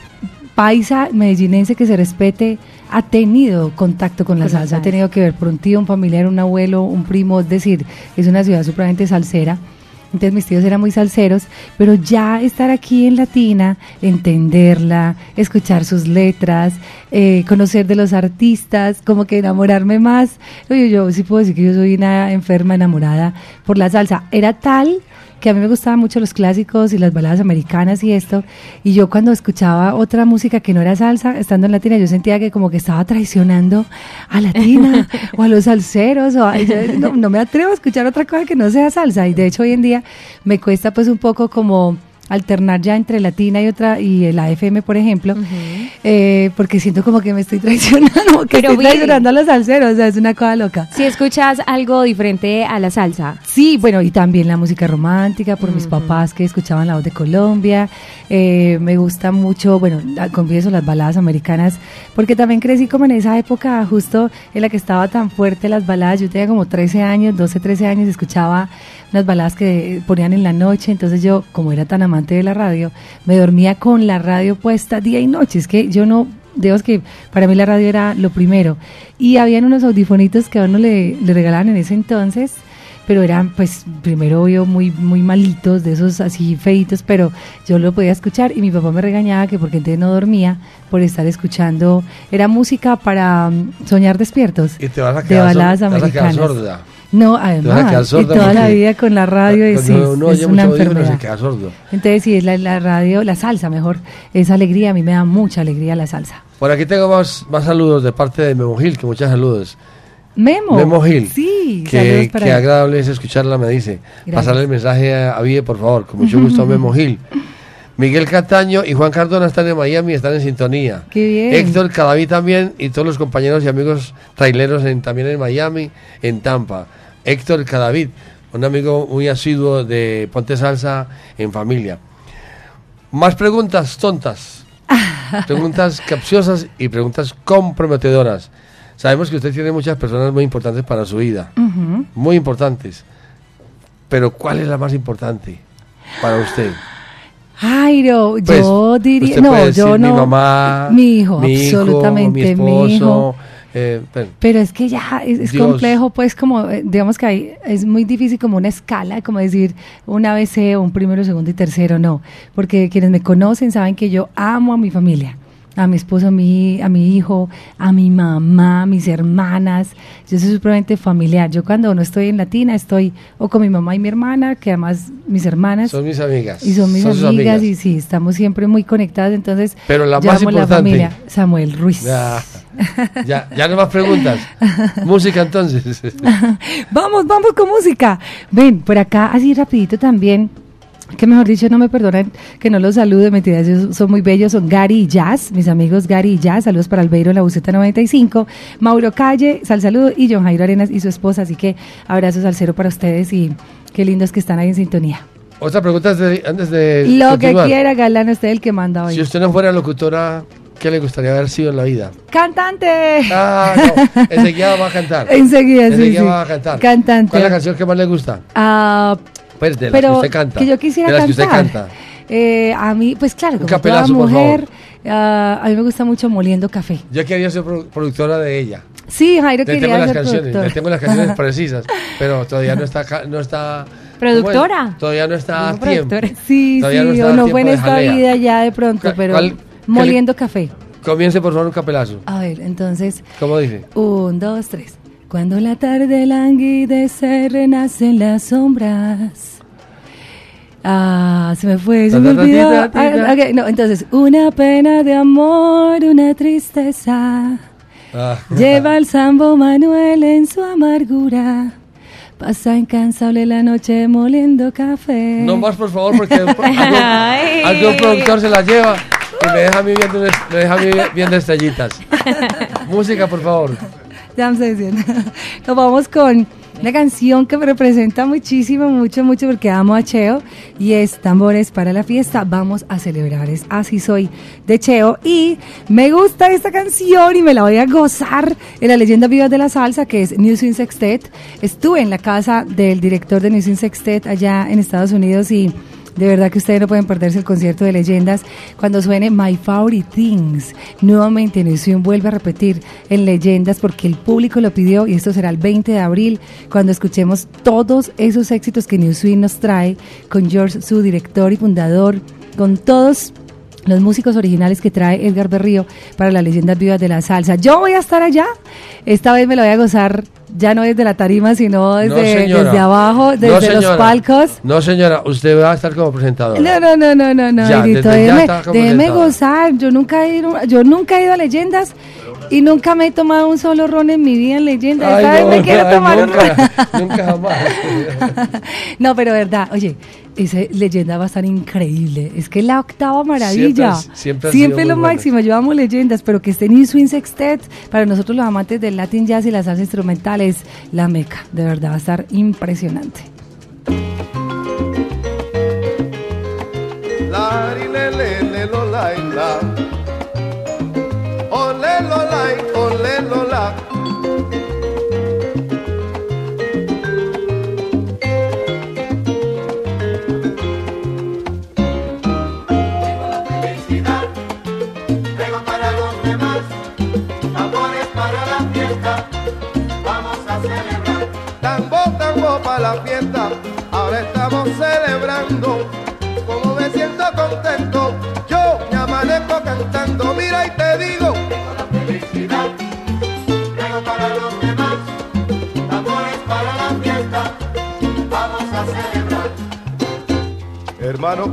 paisa medellinense que se respete ha tenido contacto con la Con la salsa, ha tenido que ver por un tío, un familiar, un abuelo, un primo, es decir, es una ciudad supremamente salsera. Entonces mis tíos eran muy salseros, pero ya estar aquí en Latina, entenderla, escuchar sus letras, eh, conocer de los artistas, como que enamorarme más. Oye, yo sí puedo decir que yo soy una enferma enamorada por la salsa. Era tal que a mí me gustaban mucho los clásicos y las baladas americanas y esto, y yo cuando escuchaba otra música que no era salsa, estando en Latina, yo sentía que como que estaba traicionando a Latina o a los salseros, o no, no me atrevo a escuchar otra cosa que no sea salsa, y de hecho hoy en día me cuesta pues un poco como alternar ya entre latina y otra y la FM por ejemplo eh, porque siento como que me estoy traicionando que estoy traicionando a los salseros o sea es una cosa loca. Si escuchas algo diferente a la salsa. Sí bueno y también la música romántica por mis papás que escuchaban la voz de Colombia eh, me gusta mucho bueno confieso las baladas americanas porque también crecí como en esa época justo en la que estaba tan fuerte las baladas. Yo tenía como 13 años 12 13 años escuchaba unas baladas que ponían en la noche, entonces yo, como era tan amante de la radio, me dormía con la radio puesta día y noche. Es que yo no, digo que para mí la radio era lo primero. Y habían unos audifonitos que a uno le, le regalaban en ese entonces, pero eran pues primero obvio muy muy malitos de esos así feitos pero yo lo podía escuchar y mi papá me regañaba que porque entonces no dormía por estar escuchando era música para mm, soñar despiertos y te vas a quedar, de baladas americanas sorda. No, además, toda la vida con la radio y sí, es una enfermedad. Se queda sordo. Entonces, sí, es la, radio, la salsa mejor, es alegría, a mí me da mucha alegría la salsa. Por aquí tengo más, más saludos de parte de Memo Gil, que muchos saludos. Memo. Memo Gil. Sí, que, qué agradable es escucharla, me dice. Pasarle el mensaje a, Vie, por favor, con mucho gusto, Memo Gil. Miguel Cataño y Juan Cardona están en Miami, están en sintonía. Qué bien. Héctor Cadaví también y todos los compañeros y amigos traileros en, también en Miami, en Tampa. Héctor Cadavid, un amigo muy asiduo de Ponte Salsa en familia. Más preguntas tontas, preguntas capciosas y preguntas comprometedoras. Sabemos que usted tiene muchas personas muy importantes para su vida, muy importantes. Pero ¿cuál es la más importante para usted? Jairo, pues, yo diría, no, yo no. Mi mamá, mi hijo, absolutamente, mi, hijo. Eh, pero, es que ya es, complejo, pues como, eh, digamos que hay, es muy difícil como una escala, como decir un ABC o un primero, segundo y tercero, no, porque quienes me conocen saben que yo amo a mi familia a mi esposo, a mi, a mi hijo, a mi mamá, a mis hermanas. Yo soy supremamente familiar. Yo cuando no estoy en Latina estoy o con mi mamá y mi hermana, que además mis hermanas. Son mis amigas. Y son mis amigas, y sí, estamos siempre muy conectadas. Entonces, Pero la más importante. la familia, Samuel Ruiz. Ya, ya, ya no más preguntas. música entonces. vamos, vamos con música. Ven, por acá así rapidito también que mejor dicho no me perdonen que no los salude, mentiras, ellos son muy bellos, son Gary y Jazz, mis amigos Gary y Jazz, saludos para Albeiro en la Buceta 95, Mauro Calle, sal saludo y John Jairo Arenas y su esposa, así que abrazos al cero para ustedes y qué lindos que están ahí en sintonía. Otra pregunta antes de, Lo que quiera, Galán, usted el que manda hoy. Si usted no fuera locutora, ¿qué le gustaría haber sido en la vida? ¡Cantante! Ah, no, enseguida va a cantar. enseguida, enseguida va a cantar. Cantante. ¿Cuál es la canción que más le gusta? Ah... Pues de las que usted canta. Que yo quisiera de las cantar. que usted canta. Eh, a mí, pues claro, como toda mujer, uh, a mí me gusta mucho moliendo café. Yo quería ser productora de ella. Sí, Jairo le quería tengo ser las canciones, Le tengo las canciones precisas, pero todavía no está, no está ¿Productora? Todavía no está a tiempo. Sí, sí, no o no fue en esta vida ya de pronto, pero moliendo café. Comience por favor un capelazo. A ver, entonces. ¿Cómo dice? Un, dos, tres. Cuando la tarde languidece, renacen las sombras. Ah, se me fue, se me olvidó. Ah, no, entonces, una pena de amor, una tristeza. Ah. Lleva el Sambo Manuel en su amargura. Pasa incansable la noche moliendo café. No más, por favor, porque algún, productor se la lleva y me deja a mí viendo, me deja a mí viendo estrellitas. Música, por favor. Me diciendo. Nos vamos con una canción que me representa muchísimo, mucho, mucho, porque amo a Cheo y es Tambores para la fiesta. Vamos a celebrar, es Así Soy de Cheo. Y me gusta esta canción y me la voy a gozar en la leyenda viva de la salsa, que es New Swing Sextet. Estuve en la casa del director de New Swing Sextet allá en Estados Unidos y de verdad que ustedes no pueden perderse el concierto de leyendas cuando suene My Favorite Things. Nuevamente Newswing vuelve a repetir en leyendas porque el público lo pidió y esto será el 20 de abril cuando escuchemos todos esos éxitos que New Swing nos trae con George, su director y fundador, con todos los músicos originales que trae Edgar Berrío para las leyendas vivas de la salsa. Yo voy a estar allá, esta vez me lo voy a gozar ya no desde la tarima, sino desde, desde abajo, desde los palcos. No, señora, usted va a estar como presentadora. No, no, no, no, no, no. déjeme, déjeme gozar. Yo nunca he ido, yo nunca he ido a leyendas y nunca me he tomado un solo ron en mi vida en leyendas. Esta vez me quiero tomar nunca, nunca jamás. no, pero verdad, oye, esa leyenda va a estar increíble. Es que la octava maravilla. Siempre, siempre, lo máximo. Yo amo leyendas, pero que estén en Swing Sextet, para nosotros los amantes del Latin Jazz y la salsa instrumental es la meca. De verdad, va a estar impresionante.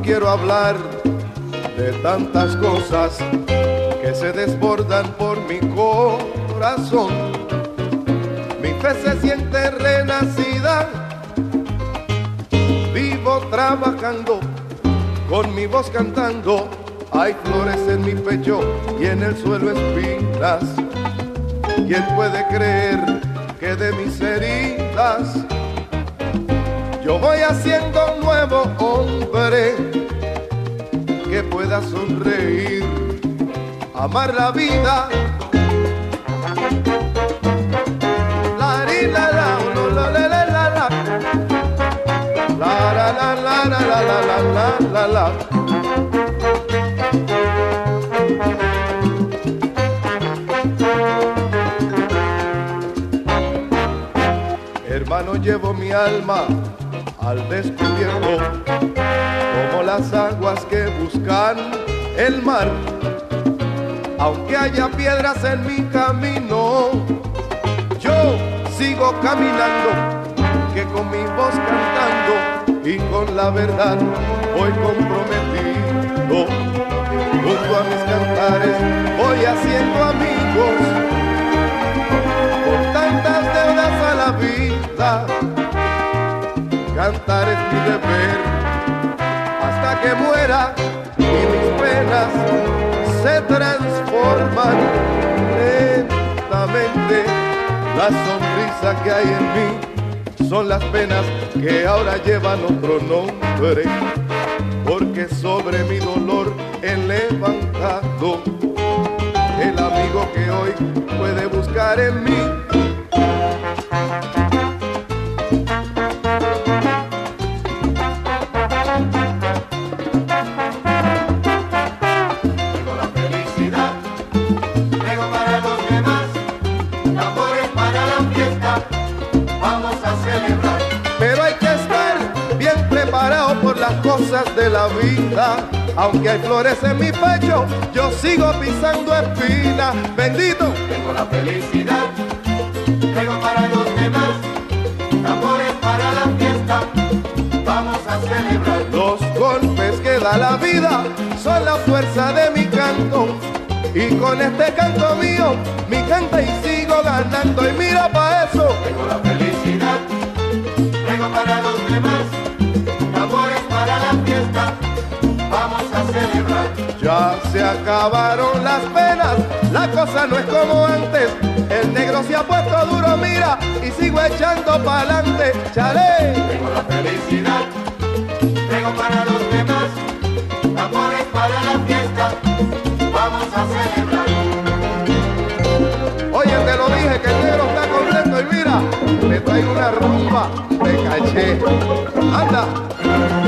Quiero hablar de tantas cosas que se desbordan por mi corazón. Mi fe se siente renacida trabajando, con mi voz cantando. Hay flores en mi pecho y en el suelo espinas. ¿Quién puede creer que de mis heridas yo voy haciendo un nuevo hombre que pueda sonreír, amar la vida? La, la, la, la la la la la la la la la Hermano, llevo mi alma al descubierto, como las aguas que buscan el mar. Aunque haya piedras en mi camino, yo sigo caminando, que con mi voz cantando y con la verdad voy comprometido. Junto a mis cantares voy haciendo amigos con tantas deudas a la vida. Cantar es mi deber hasta que muera y mis penas se transforman lentamente. La sonrisa que hay en mí son las penas que ahora llevan otro nombre, porque sobre mi dolor he levantado el amigo que hoy puede buscar en mí En mi pecho, yo sigo pisando espinas. Bendito. Tengo la felicidad, tengo para los demás, amores para la fiesta. Vamos a celebrar. Los golpes que da la vida son la fuerza de mi canto. Y con este canto mío, mi canta y sigo ganando. Y mira pa' eso. Tengo la Ya se acabaron las penas, la cosa no es como antes. El negro se ha puesto duro, mira, y sigo echando pa'lante. Chale. Tengo la felicidad, tengo para los demás, amores para la fiesta, vamos a celebrar. Oye, te lo dije que el negro está contento y mira, me traigo una rumba de caché. Anda.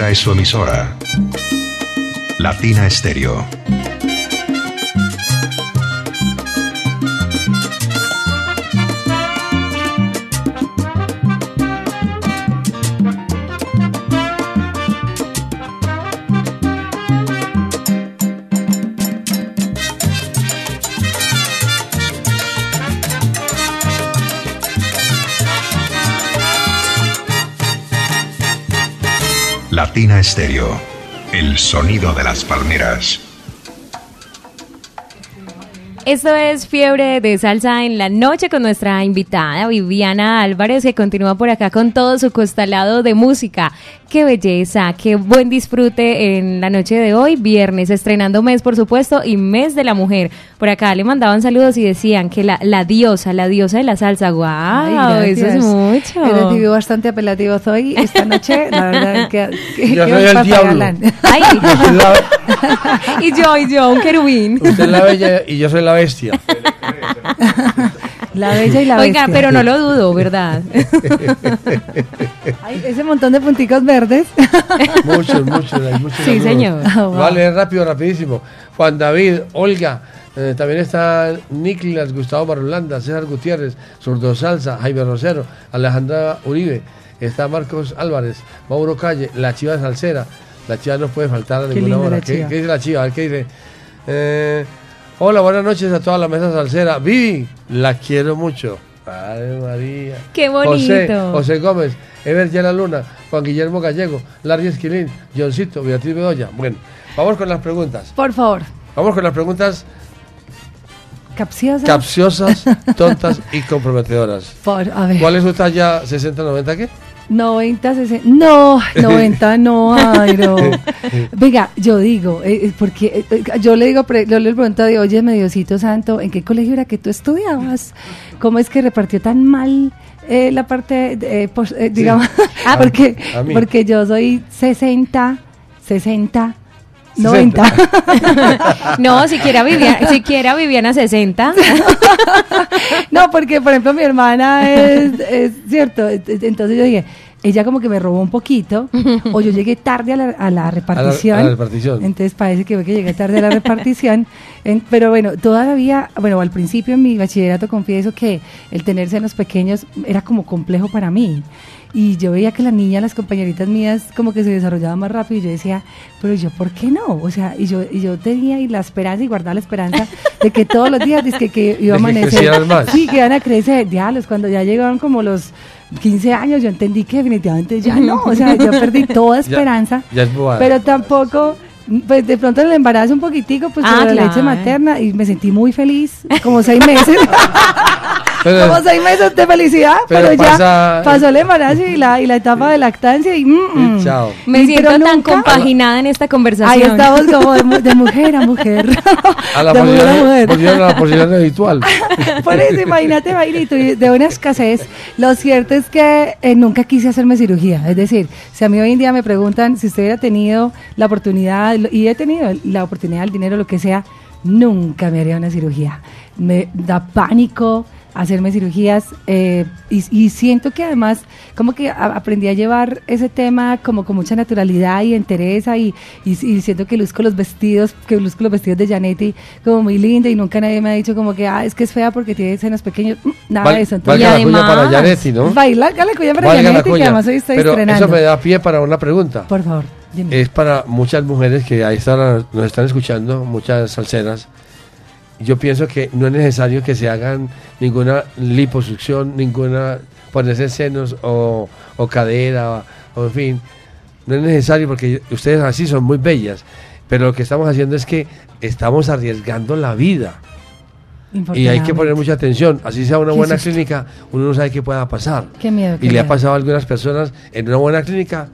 Esta es su emisora. Latina Estéreo. Latina Estéreo. El sonido de las palmeras. Esto es Fiebre de Salsa en la noche con nuestra invitada Viviana Álvarez que continúa por acá con todo su costalado de música. Belleza, qué buen disfrute en la noche de hoy, viernes, estrenando mes por supuesto y mes de la mujer. Por acá le mandaban saludos y decían que la, la diosa, la diosa de la salsa, wow, eso es mucho. He recibido bastante apelativos hoy, esta noche, la verdad que... que Yo soy el diablo. Ay, y yo, y yo, un querubín. usted es la bella y yo soy la bestia. La bella y la Oiga, bestia. pero no lo dudo, ¿verdad? Montón de punticos verdes. Muchos, muchos, hay muchos. Sí, saludos. señor. Ah, wow. Vale, rápido, rapidísimo. Juan David, Olga, eh, también está Niklas, Gustavo Marulanda, César Gutiérrez, Zurdo Salsa, Jaime Rosero, Alejandra Uribe, está Marcos Álvarez, Mauro Calle, la Chiva Salsera. La Chiva no puede faltar a Qué ninguna linda hora. ¿Qué, qué dice la Chiva? A ver, ¿Qué dice? Eh, hola, buenas noches a toda la mesa salsera. Vivi, la quiero mucho. Ay, María. Qué José, bonito. José Gómez, Ever Yela Luna, Juan Guillermo Gallego, Larry Esquilín, Johncito, Beatriz Bedoya. Bueno, vamos con las preguntas. Por favor, Vamos con las preguntas capciosa. capciosas, tontas y comprometedoras. Por, a ver. ¿Cuál es su talla 60-90 qué? 90, 60. No, 90 no, ay, no. Venga, yo digo, eh, eh, porque eh, eh, yo le digo, yo le pregunto a Dios, oye, Diosito Santo, ¿en qué colegio era que tú estudiabas? ¿Cómo es que repartió tan mal eh, la parte, eh, digamos, A- porque, a porque yo soy 60, 60, 90. No, siquiera Viviana, siquiera Viviana 60. No, porque por ejemplo mi hermana es, es cierto, ent- entonces yo dije, ella como que me robó un poquito, o yo llegué tarde a la, a la repartición. a la repartición. Entonces parece que fue que llegué tarde a la repartición. En- pero bueno, todavía, bueno, al principio en mi bachillerato confieso que el tener senos pequeños era como complejo para mí. Y yo veía que las niñas, las compañeritas mías, como que se desarrollaban más rápido y yo decía, pero yo, ¿por qué no? O sea, y yo, y yo tenía y la esperanza y guardaba la esperanza de que todos los días, dizque que iba a que amanecer. más. Sí, que iban a crecer. Diablos, cuando ya llegaban como los 15 años, yo entendí que definitivamente ya no. O sea, yo perdí toda Ya- esperanza. ya es bobada. pero tampoco, pues de pronto el embarazo un poquitico, pues Ah, con la claro. leche materna y me sentí muy feliz, como seis meses. Pero- como seis meses de felicidad, Pero pero, pasa- ya pasó el embarazo y la, y la etapa de lactancia y... mm, mm. Y chao. Me Y siento tan nunca- compaginada en esta Ahí conversación. estamos como de, mu- de mujer a mujer. A la de mujer a posición, mujer. volvieron a la posición habitual. Por eso, imagínate, Bailito, y de una escasez. Lo cierto es que eh, nunca quise hacerme cirugía. Es decir, si a mí hoy en día me preguntan si usted hubiera tenido la oportunidad, y he tenido la oportunidad, el dinero, lo que sea, nunca me haría una cirugía. Me da pánico hacerme cirugías eh, y, y siento que además como que a- aprendí a llevar ese tema como con mucha naturalidad y entereza y, y, y siento que luzco los vestidos, que luzco los vestidos de Janetti como muy linda y nunca nadie me ha dicho como que ah, es que es fea porque tiene senos pequeños, Mm, nada Val- de eso. valga la cuña para Yanetti, ¿no? Baila, cuña para Janetti que además hoy estoy Pero estrenando. eso me da pie para una pregunta. Por favor, dime. Es para muchas mujeres que ahí están, nos están escuchando, muchas salseras. Yo pienso que no es necesario que se hagan ninguna liposucción, ninguna ponerse senos o, o cadera, o, en fin. No es necesario porque ustedes así son muy bellas. Pero lo que estamos haciendo es que estamos arriesgando la vida. Y hay que poner mucha atención. Así sea una buena clínica, uno no sabe qué pueda pasar. Qué miedo, qué y le ha miedo. pasado a algunas personas en una buena clínica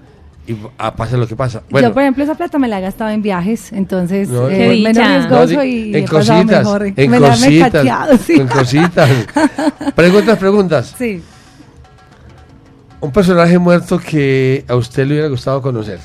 y ah, pasa lo que pasa. Bueno, Yo, por ejemplo, esa plata me la he gastado en viajes, entonces No, eh, menos riesgoso no, y en cositas, mejor. en me la cositas, cacheado, sí. en cositas. Preguntas, preguntas. Sí. Un personaje muerto que a usted le hubiera gustado conocer.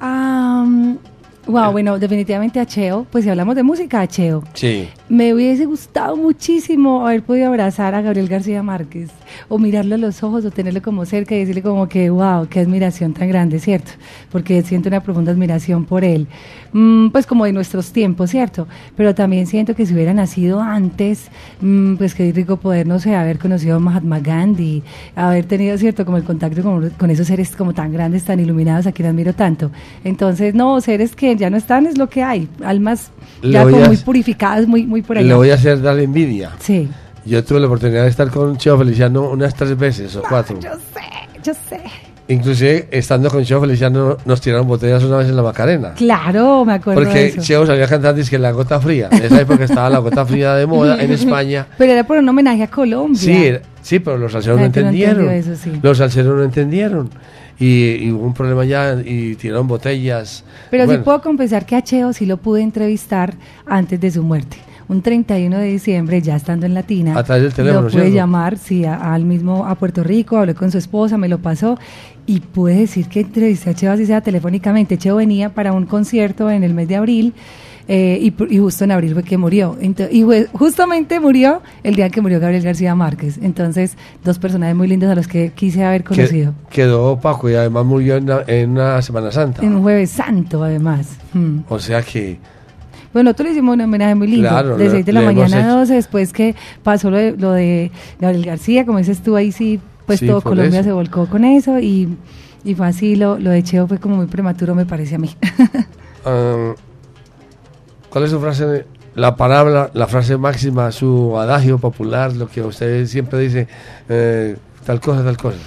Am, wow, bueno, definitivamente a Cheo, pues si hablamos de música, a Cheo. Sí. Me hubiese gustado muchísimo haber podido abrazar a Gabriel García Márquez. o mirarlo a los ojos o tenerlo como cerca y decirle como que, wow, qué admiración tan grande, ¿cierto? Porque siento una profunda admiración por él. Mm, pues como de nuestros tiempos, ¿cierto? Pero también siento que si hubiera nacido antes, mm, pues qué rico poder, no sé, haber conocido a Mahatma Gandhi, haber tenido, ¿cierto? Como el contacto con, con esos seres como tan grandes, tan iluminados, a quien admiro tanto. Entonces, no, seres que ya no están es lo que hay, almas ya como muy purificadas, muy, muy por allá. Le voy a hacer dar envidia. Sí. Yo tuve la oportunidad de estar con Cheo Feliciano unas tres veces o cuatro. Yo sé, yo sé. Inclusive, estando con Cheo Feliciano, nos tiraron botellas una vez en la Macarena. Claro, me acuerdo Porque de eso. Cheo sabía cantar que la gota fría. En esa época estaba la gota fría de moda en España. Pero era por un homenaje a Colombia. Sí, era- sí, pero los salseros no entendieron. entendió eso, sí. Los salseros no entendieron. Y, y hubo un problema ya y tiraron botellas. Pero Bueno, sí puedo confesar que a Cheo sí lo pude entrevistar antes de su muerte. Un 31 de diciembre, ya estando en Latina, A través del teléfono, lo pude ¿cierto? llamar, sí, a- al mismo a Puerto Rico, hablé con su esposa, me lo pasó y pude decir que entrevisté a Cheo así sea telefónicamente. Cheo venía para un concierto en el mes de abril eh, y, justo en abril fue que murió. Y fue- justamente murió el día que murió Gabriel García Márquez. Entonces, dos personajes muy lindos a los que quise haber conocido. quedó opaco y además murió en una, en una Semana Santa. En un jueves santo, además. Mm. O sea que Bueno, nosotros le hicimos un homenaje muy lindo. Claro, de le- 6 de la mañana a hecho. 12, después que pasó lo de, lo de Gabriel García, como dices tú, ahí sí, pues Sí, todo Colombia eso. se volcó con eso y, y fue así, lo, lo de Cheo fue como muy prematuro, me parece a mí. Ah, ¿Cuál es su frase? La palabra, la frase máxima, su adagio popular, lo que usted siempre dice, eh, tal cosa, tal cosa.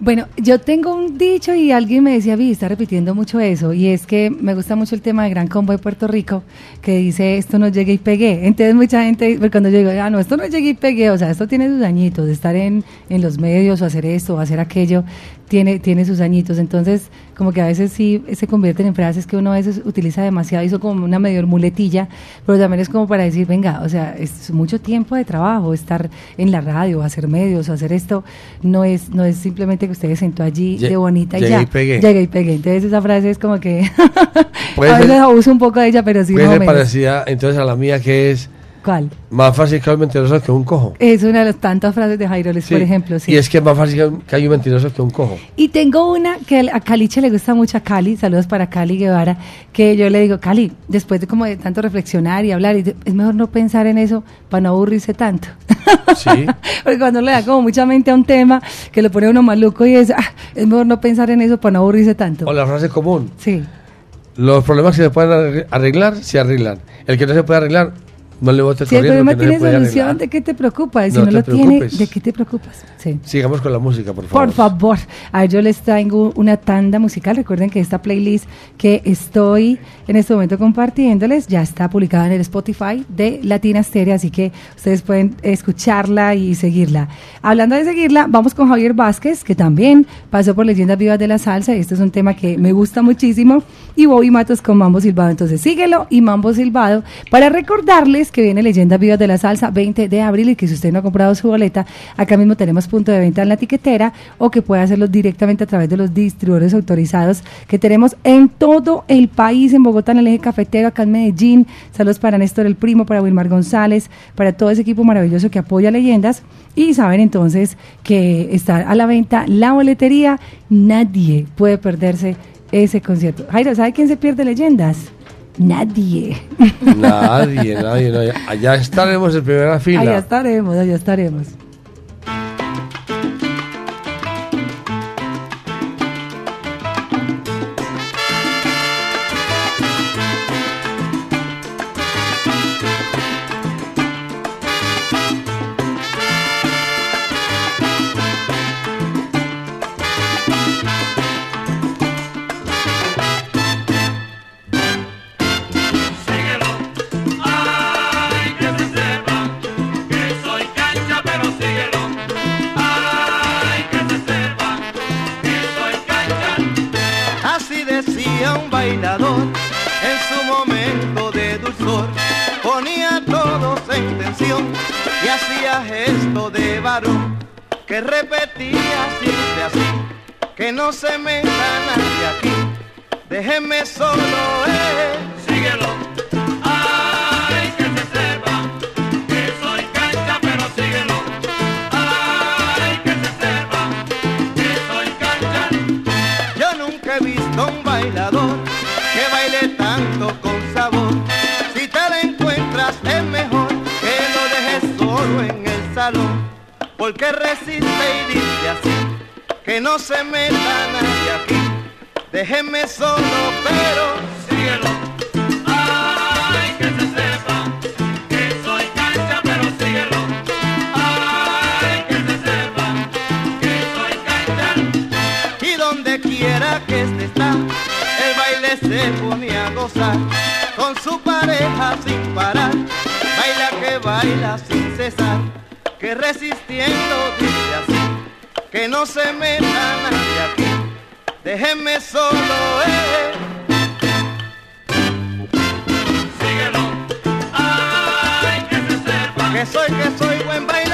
Bueno, yo tengo un dicho y alguien me decía, vi, está repitiendo mucho eso, y es que me gusta mucho el tema de Gran Combo de Puerto Rico, que dice, esto no llegue y pegué. Entonces mucha gente, pues, cuando yo digo, ah, no, esto no llegue y pegué, o sea, esto tiene sus añitos, de estar en, en los medios o hacer esto o hacer aquello, tiene, tiene sus añitos. Entonces, como que a veces sí se convierten en frases que uno a veces utiliza demasiado son como una medio muletilla, pero también es como para decir, venga, o sea, es mucho tiempo de trabajo, estar en la radio, hacer medios, hacer esto, no es, no es simplemente que usted se sentó allí Lle- de bonita y ya. y pegué. Llegué y pegué. Entonces esa frase es como que a veces abuso un poco de ella, pero sí menos. parecida entonces a la mía que es ¿Cuál? más fácil que hay un mentiroso que un cojo. Es una de las tantas frases de Jairoles, por Sí, ejemplo. Sí. Y es que es más fácil que- hay un mentiroso que un cojo. Y tengo una que a Caliche le gusta mucho a Cali, saludos para Cali Guevara, que yo le digo, Cali, después de como de tanto reflexionar y hablar, es mejor no pensar en eso para no aburrirse tanto. Sí. Porque cuando le da como mucha mente a un tema, que lo pone uno maluco y es, ah, es mejor no pensar en eso para no aburrirse tanto. O la frase común. Sí. Los problemas que se pueden arregl- arreglar, se arreglan. El que no se puede arreglar, no le vote Si el problema no tiene solución. ¿de qué te preocupas? Si No lo tiene, preocupes. ¿de qué te preocupas? Sí. Sigamos con la música, por favor. Por favor, a ver, yo les traigo una tanda musical. Recuerden que esta playlist que estoy en este momento compartiéndoles ya está publicada en el Spotify de Latina Stereo, así que ustedes pueden escucharla y seguirla. Hablando de seguirla, vamos con Javier Vázquez, que también pasó por Leyendas Vivas de la Salsa. y Este es un tema que me gusta muchísimo. Y Bobby Matos con Mambo Silbado. Entonces síguelo y Mambo Silbado para recordarles que viene Leyendas Vivas de la Salsa 20 de abril y que si usted no ha comprado su boleta, acá mismo tenemos punto de venta en la tiquetera o que puede hacerlo directamente a través de los distribuidores autorizados que tenemos en todo el país, en Bogotá, en el eje cafetero, acá en Medellín. Saludos para Néstor el Primo, para Wilmar González, para todo ese equipo maravilloso que apoya Leyendas. Y saben entonces que está a la venta la boletería. Nadie puede perderse ese concierto. Jairo, ¿sabe quién se pierde Leyendas? Nadie. Nadie, nadie, nadie. Allá estaremos en primera fila. Allá estaremos, allá estaremos. Que repetía siempre así. Que no se meta nadie aquí, déjenme solo, eh. Porque resiste y dice así que no se meta nadie aquí, déjeme solo, pero síguelo, ay que se sepa que soy cancha, pero síguelo, ay que se sepa, que soy caída, y donde quiera que se está, el baile se pone a gozar, con su pareja sin parar, baila que baila sin cesar que resistiendo dice así, que no se meta nadie aquí, déjenme solo, eh. Síguelo, ay, que se sepa, que soy, que soy buen bailarín.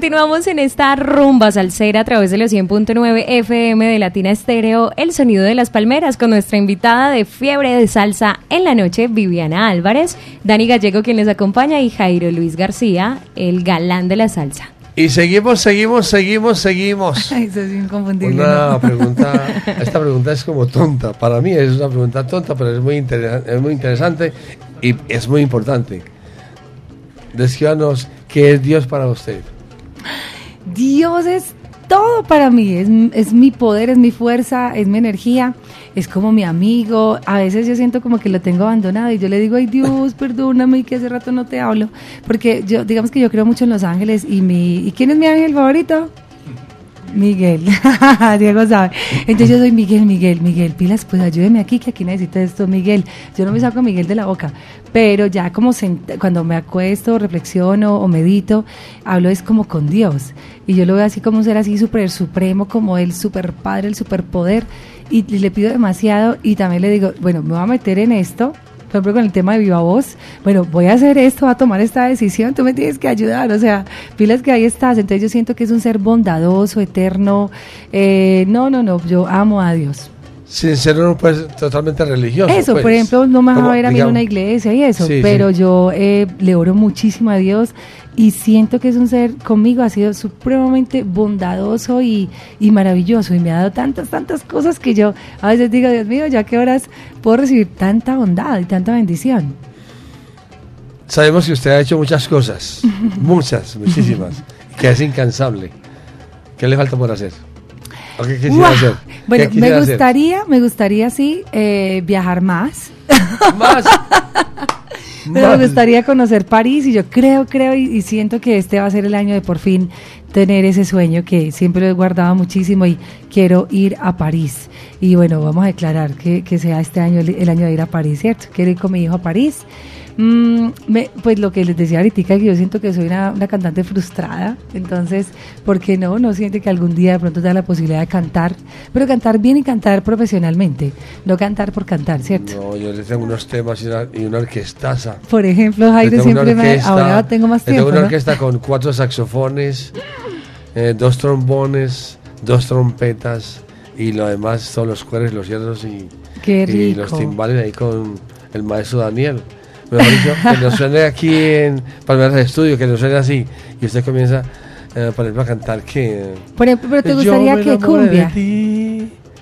Continuamos en esta rumba salsera a través de los 100.9 FM de Latina Estéreo, el sonido de las palmeras, con nuestra invitada de fiebre de salsa en la noche, Viviana Álvarez, Dani Gallego quien les acompaña y Jairo Luis García, el galán de la salsa. Y seguimos, seguimos, seguimos, seguimos. Eso es inconfundible. Una pregunta, esta pregunta es como tonta. Para mí es una pregunta tonta, pero es muy, es muy interesante y es muy importante. Descríbanos qué es Dios para usted. Dios es todo para mí, es, es, mi poder, es mi fuerza, es mi energía, es como mi amigo. A veces yo siento como que lo tengo abandonado y yo le digo, ay Dios, perdóname que hace rato no te hablo. Porque yo, digamos que yo creo mucho en los ángeles y mi, ¿y quién es mi ángel favorito? Miguel, Diego sabe. Entonces yo soy Miguel, Miguel, Miguel, pilas, pues ayúdeme aquí, que aquí necesito esto, Miguel. Yo no me saco a Miguel de la boca, pero ya como cuando me acuesto, reflexiono o medito, hablo es como con Dios. Y yo lo veo así como un ser así súper supremo, como el super padre, el superpoder. Y le pido demasiado y también le digo, bueno, me voy a meter en esto, por ejemplo, con el tema de viva voz, bueno, voy a hacer esto, voy a tomar esta decisión, tú me tienes que ayudar, o sea, pilas que ahí estás, entonces yo siento que es un ser bondadoso, eterno, eh, no, no, no, yo amo a Dios. Sin ser pues, totalmente religioso. Eso, pues. por ejemplo, no me vas a ver a mí en una iglesia y eso, pero yo eh, le oro muchísimo a Dios y siento que es un ser conmigo, ha sido supremamente bondadoso y, y, maravilloso y me ha dado tantas, tantas cosas que yo a veces digo, Dios mío, ya que horas puedo recibir tanta bondad y tanta bendición. Sabemos que usted ha hecho muchas cosas, muchas, muchísimas, que es incansable. ¿Qué le falta por hacer? qué quisiera hacer? Bueno, me gustaría, me gustaría sí eh, viajar más. Más. Pero me gustaría conocer París y yo creo, creo y, siento que este va a ser el año de por fin tener ese sueño que siempre lo he guardado muchísimo y quiero ir a París. Y bueno, vamos a declarar que, que sea este año el, el, año de ir a París, ¿cierto? Quiero ir con mi hijo a París Mm, pues lo que les decía ahorita, que yo siento que soy una, cantante frustrada, entonces, ¿por qué no? No siente que algún día de pronto te da la posibilidad de cantar, pero cantar bien y cantar profesionalmente, no cantar por cantar, ¿cierto? No, yo les tengo unos temas y una, y una orquestaza. Por ejemplo, Jairo siempre me... Ahora tengo más tiempo, Tengo una orquesta con cuatro saxofones, eh, dos trombones, dos trompetas y lo demás son los cueres, los cierros y, y los timbales ahí con el maestro Daniel mejor dicho, que nos suene aquí en Palmeras de Estudio, que nos suene así, y usted comienza, eh, por ejemplo, a cantar que... Por ejemplo, pero te gustaría que cumbia.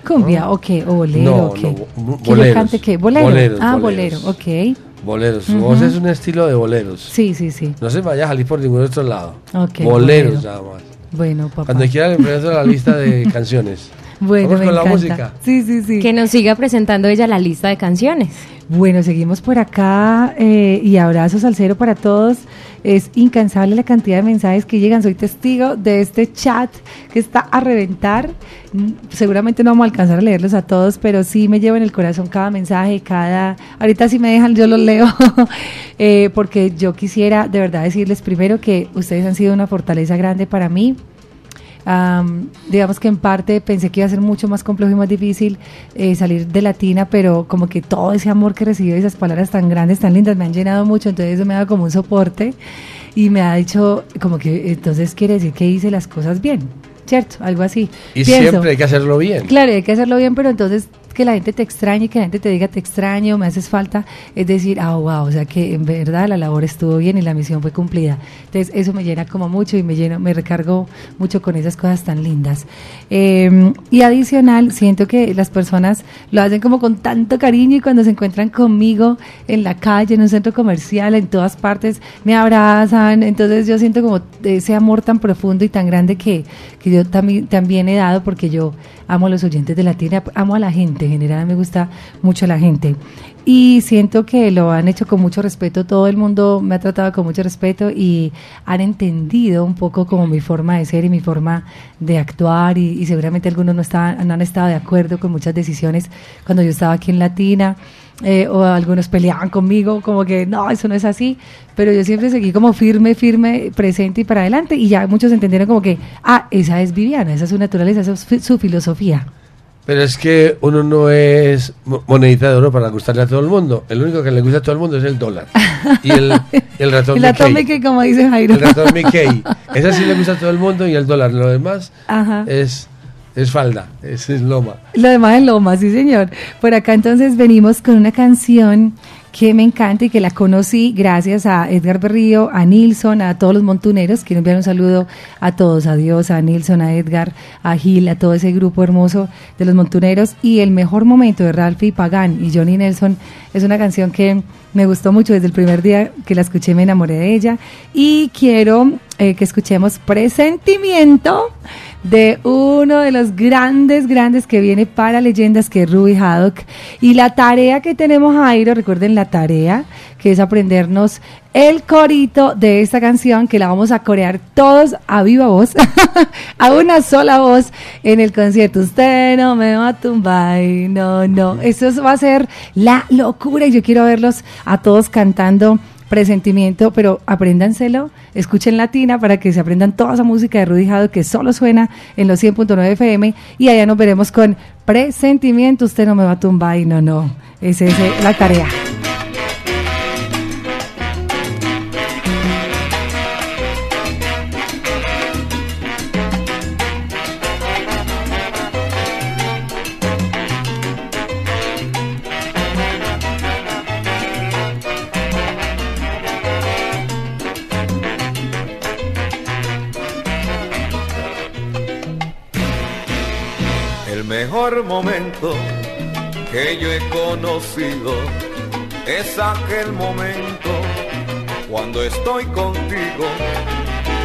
Cumbia, ok, o bolero, no, ok. No, boleros, cante qué? ¿Bolero? Boleros, ah, boleros. bolero, ok. Boleros, su voz es un estilo de boleros. Sí, sí, sí. No se vaya a salir por ningún otro lado. Okay, boleros nada más. Bueno, papá. Cuando quiera le presento la lista de canciones. Bueno, Vamos me con la encanta. música. Sí, sí, sí. Que nos siga presentando ella la lista de canciones. Bueno, seguimos por acá eh, y abrazos al cero para todos. Es incansable la cantidad de mensajes que llegan. Soy testigo de este chat que está a reventar. Mm, Seguramente no vamos a alcanzar a leerlos a todos, pero sí me llevo en el corazón cada mensaje, cada... Ahorita si me dejan, yo los leo, eh, porque yo quisiera de verdad decirles primero que ustedes han sido una fortaleza grande para mí. Um, digamos que en parte pensé que iba a ser mucho más complejo y más difícil eh, salir de Latina, pero como que todo ese amor que recibí, esas palabras tan grandes, tan lindas, me han llenado mucho, entonces eso me ha dado como un soporte y me ha dicho como que entonces quiere decir que hice las cosas bien, ¿cierto? Algo así. Y Pienso. siempre hay que hacerlo bien. Claro, hay que hacerlo bien, pero entonces que la gente te extrañe, que la gente te diga te extraño, me haces falta, es decir, ah, wow, o sea que en verdad la labor estuvo bien y la misión fue cumplida. Entonces eso me llena como mucho y me lleno, me recargo mucho con esas cosas tan lindas. Eh, y adicional, siento que las personas lo hacen como con tanto cariño y cuando se encuentran conmigo en la calle, en un centro comercial, en todas partes, me abrazan, entonces yo siento como ese amor tan profundo y tan grande que, que yo también, también he dado porque yo amo a los oyentes de Latina, amo a la gente, en general me gusta mucho la gente. Y siento que lo han hecho con mucho respeto, todo el mundo me ha tratado con mucho respeto y han entendido un poco como mi forma de ser y mi forma de actuar y, seguramente algunos no, estaban, han estado de acuerdo con muchas decisiones cuando yo estaba aquí en Latina. Eh, o algunos peleaban conmigo, como que no, eso no es así, pero yo siempre seguí como firme, firme, presente y para adelante, y ya muchos entendieron como que, ah, esa es Viviana, esa es su naturaleza, esa es su filosofía. Pero es que uno no es mo- monedita de oro para gustarle a todo el mundo. El único que le gusta a todo el mundo es el dólar. y el, el ratón el ratón Mickey, como dice Jairo. El ratón Mickey. Esa sí le gusta a todo el mundo y el dólar. Lo demás es es falda, es, es loma. Lo demás es loma, sí señor. Por acá entonces venimos con una canción que me encanta y que la conocí gracias a Edgar Berrío, a Nilson, a todos los montuneros. Quiero enviar un saludo a todos, a Dios, a Nilson, a Edgar, a Gil, a todo ese grupo hermoso de los montuneros. Y el mejor momento de Ralphie Pagán y Johnny Nelson es una canción que me gustó mucho desde el primer día que la escuché, me enamoré de ella. Y quiero eh, que escuchemos Presentimiento de uno de los grandes, grandes que viene para leyendas, que es Ruby Haddock. Y la tarea que tenemos, Jairo, recuerden la tarea, que es aprendernos el corito de esta canción, que la vamos a corear todos a viva voz, a una sola voz en el concierto. Usted no me va a tumbar, no, no. Eso va a ser la locura y yo quiero verlos a todos cantando presentimiento, pero apréndanselo, escuchen latina para que se aprendan toda esa música de Rudy Jado que solo suena en los 100.9 FM y allá nos veremos con presentimiento, usted no me va a tumbar y no, no, esa es la tarea. Mejor momento que yo he conocido es aquel momento cuando estoy contigo.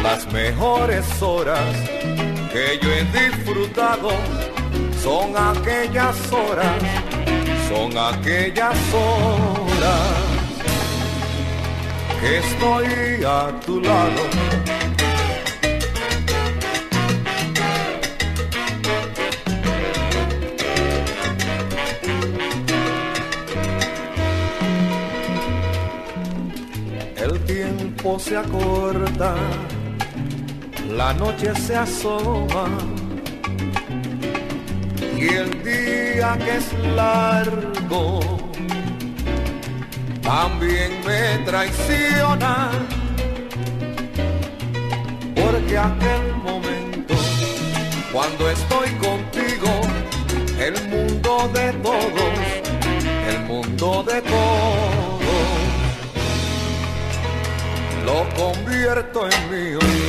Las mejores horas que yo he disfrutado son aquellas horas, son aquellas horas que estoy a tu lado se acorta, la noche se asoma y el día que es largo también me traiciona porque aquel momento cuando estoy contigo el mundo de todos el mundo de todos lo convierto en mío.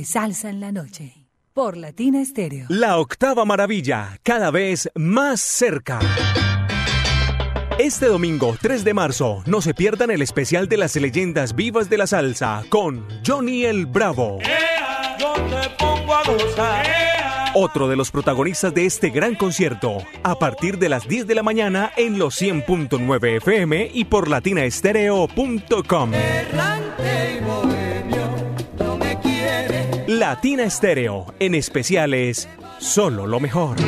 De salsa en la noche. Por Latina Estéreo. La octava maravilla, cada vez más cerca. Este domingo 3 de marzo, no se pierdan el especial de las leyendas vivas de la salsa con Johnny el Bravo. Yo te pongo a gozar otro de los protagonistas de este gran concierto, a partir de las 10 de la mañana en los 100.9 FM y por latinaestereo.com. Latina Estéreo, en especiales, solo lo mejor.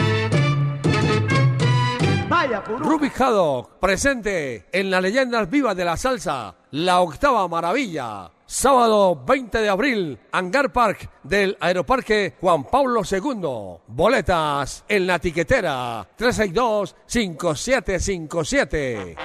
Ruby Haddock, presente en las leyendas vivas de la salsa, la octava maravilla Sábado 20 de abril, Hangar Park del Aeroparque Juan Pablo II. Boletas en la tiquetera 362-5757.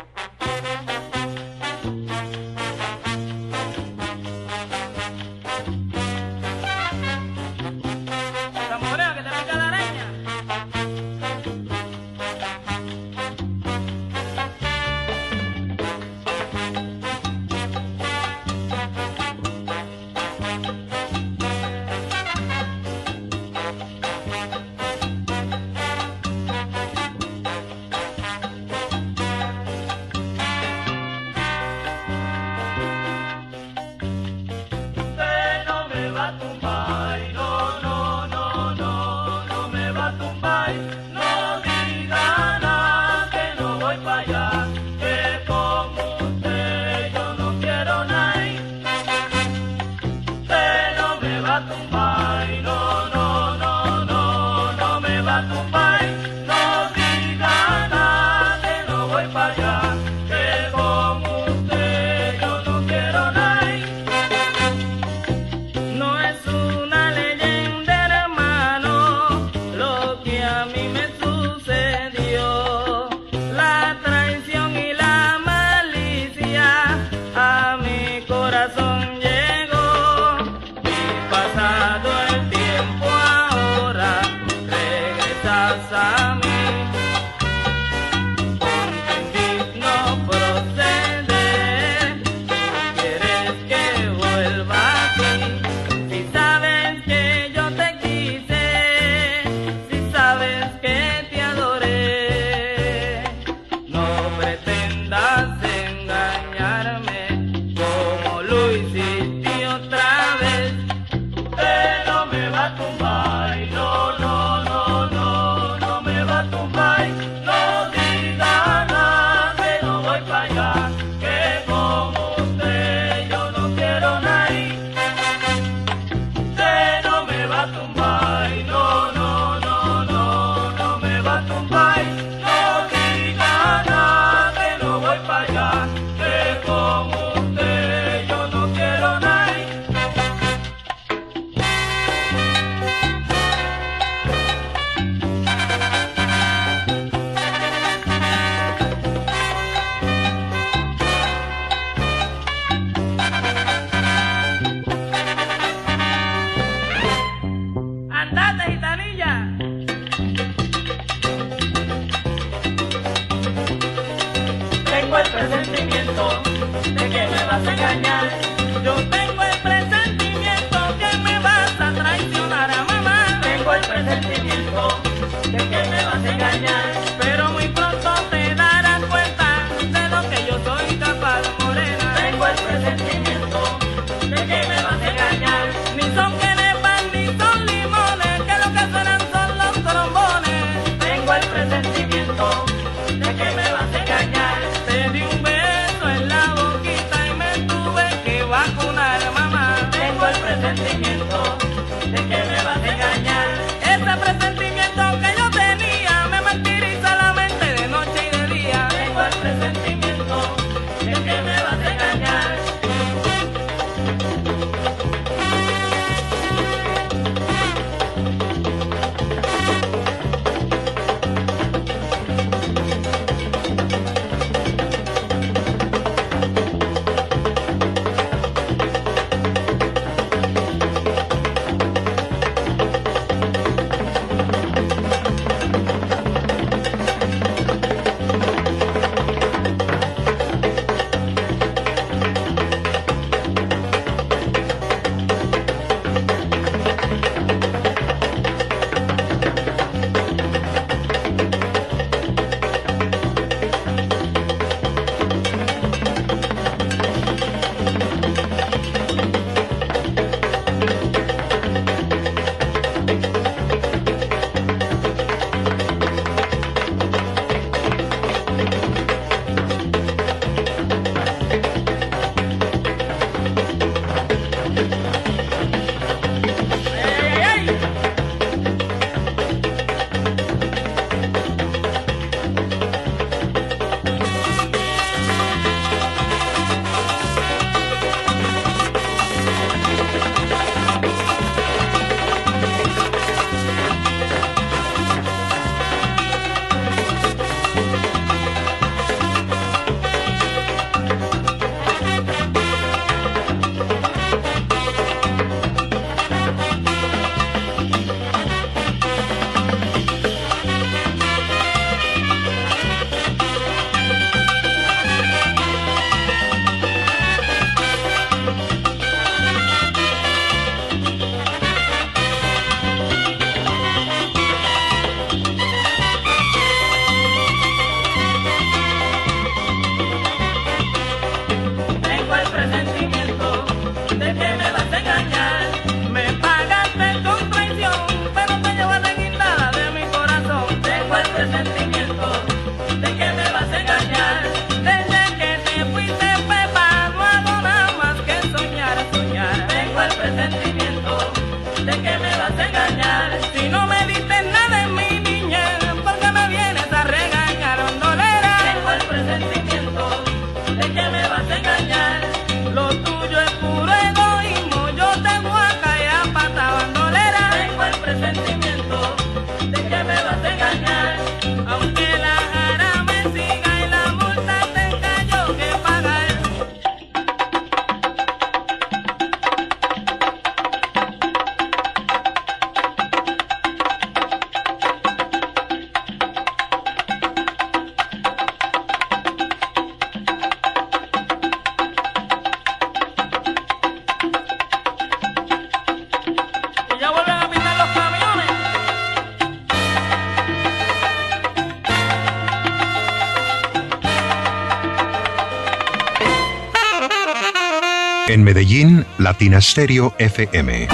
Latina Stereo FM.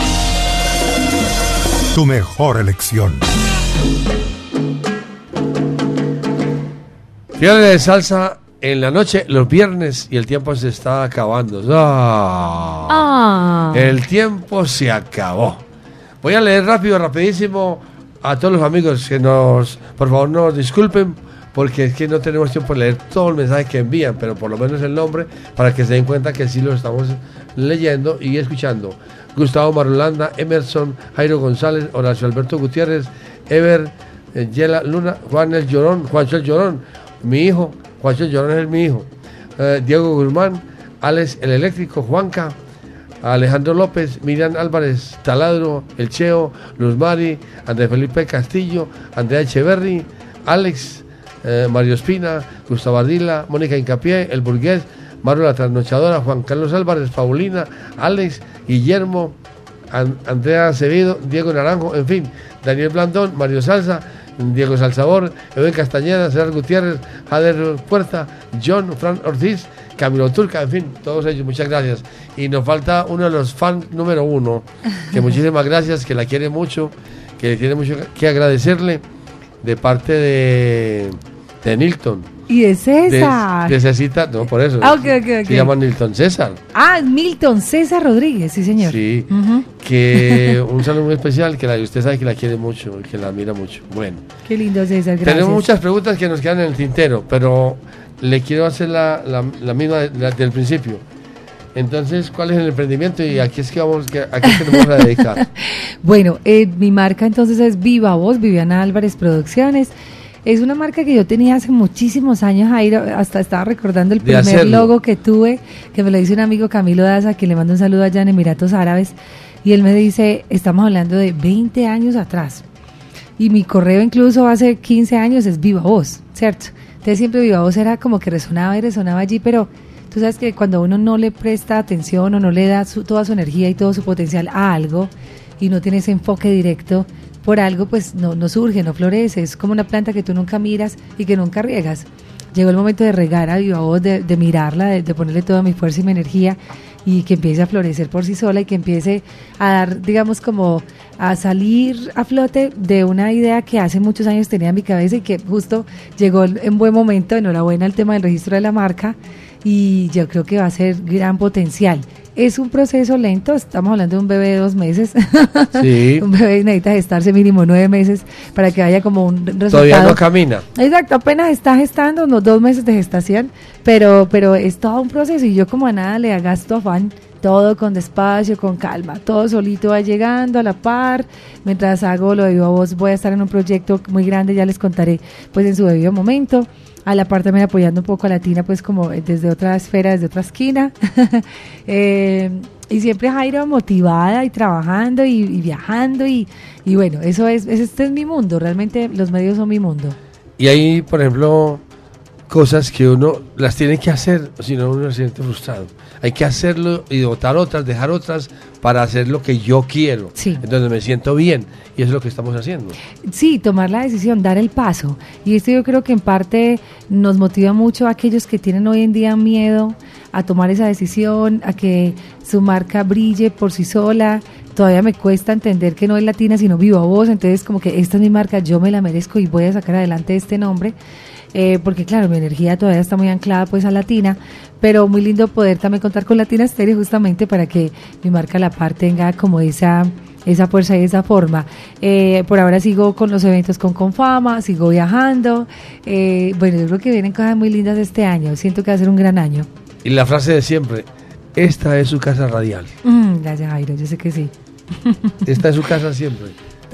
Tu mejor elección. Fiebre de salsa en la noche, los viernes, y el tiempo se está acabando. ¡Ah! Ah. El tiempo se acabó. Voy a leer rápido, rapidísimo a todos los amigos que nos, por favor, nos disculpen porque es que no tenemos tiempo de leer todo el mensaje que envían, pero por lo menos el nombre para que se den cuenta que sí lo estamos leyendo y escuchando. Gustavo Marulanda, Emerson, Jairo González, Horacio Alberto Gutiérrez, Ever, eh, Yela Luna, Juan el Llorón, Juancho el Llorón, mi hijo, Juancho el Llorón es mi hijo, eh, Diego Guzmán, Alex el Eléctrico, Juanca, Alejandro López, Miriam Álvarez, Taladro, El Cheo, Luz Mari, Andrés Felipe Castillo, Andrea Echeverri, Alex, eh, Mario Espina, Gustavo Ardila, Mónica Incapié, El Burgués, Mario La Trasnochadora, Juan Carlos Álvarez, Paulina, Alex, Guillermo, An- Andrea Acevedo, Diego Naranjo, en fin, Daniel Blandón, Mario Salsa, Diego Salsabor, Edwin Castañeda, César Gutiérrez, Jader Puerta, John, Fran Ortiz, Camilo Turca, en fin, todos ellos, muchas gracias. Y nos falta uno de los fans número uno, que muchísimas gracias, que la quiere mucho, que tiene mucho que agradecerle de parte de, de Nilton. Y de De- César. necesita, no, por eso. Ah, ok, ok, ok. Se llama Nilton César. Ah, Milton César Rodríguez, sí, señor. Sí, que un saludo muy especial, que la, usted sabe que la quiere mucho que la admira mucho. Bueno, Qué lindo, César. Gracias. tenemos muchas preguntas que nos quedan en el tintero, pero le quiero hacer la, la- la misma de- la del principio. Entonces, ¿cuál es el emprendimiento y a qué es que vamos, a qué vamos a dedicar? Bueno, eh, mi marca entonces es Viva Voz, Viviana Álvarez Producciones. Es una marca que yo tenía hace muchísimos años, Jairo, hasta estaba recordando el De primer hacerlo. logo que tuve, que me lo hizo un amigo Camilo Daza, que le mando un saludo allá en Emiratos Árabes, y él me dice, estamos hablando de 20 años atrás, y mi correo incluso hace 15 años es Viva Voz, ¿cierto? Entonces siempre Viva Voz era como que resonaba y resonaba allí, pero tú sabes que cuando uno no le presta atención o no le da su- toda su energía y todo su potencial a algo y no tiene ese enfoque directo por algo, pues no, no surge, no florece. Es como una planta que tú nunca miras y que nunca riegas. Llegó el momento de regar a Viva Voz, de, de mirarla, de, de ponerle toda mi fuerza y mi energía y que empiece a florecer por sí sola y que empiece a dar, digamos, como a salir a flote de una idea que hace muchos años tenía en mi cabeza y que justo llegó en buen momento. Enhorabuena al tema del registro de la marca y yo creo que va a ser gran potencial. Es un proceso lento, estamos hablando de un bebé de dos meses. Sí. un bebé necesita gestarse mínimo nueve meses para que haya como un resultado. Todavía no camina. Exacto, apenas está gestando, unos dos meses de gestación, pero, pero es todo un proceso y yo como a nada le gasto afán, todo con despacio, con calma, todo solito va llegando a la par, mientras hago lo de Viva Voz voy a estar en un proyecto muy grande, ya les contaré pues en su debido momento, a la par también apoyando un poco a Latina pues como desde otra esfera, desde otra esquina, Eh, y siempre Jairo motivada y trabajando y, viajando y, y bueno, eso es, es- este es mi mundo, realmente los medios son mi mundo. Y hay, por ejemplo, cosas que uno las tiene que hacer, si no uno se siente frustrado. Hay que hacerlo y votar otras, dejar otras para hacer lo que yo quiero. Sí. Entonces me siento bien y eso es lo que estamos haciendo. Sí, tomar la decisión, dar el paso. Y esto yo creo que en parte nos motiva mucho a aquellos que tienen hoy en día miedo a tomar esa decisión, a que su marca brille por sí sola. Todavía me cuesta entender que no es latina, sino viva voz. Entonces, como que esta es mi marca, yo me la merezco y voy a sacar adelante este nombre. Eh, porque claro, mi energía todavía está muy anclada pues a Latina, pero muy lindo poder también contar con Latina Stereo justamente para que mi marca La Par tenga como esa esa fuerza y esa forma. Eh, por ahora sigo con los eventos con Confama, sigo viajando. Eh, bueno, yo creo que vienen cosas muy lindas este año. Siento que va a ser un gran año. Y la frase de siempre, esta es su casa radial. Mm, gracias, Jairo. Yo sé que sí. Esta es su casa siempre.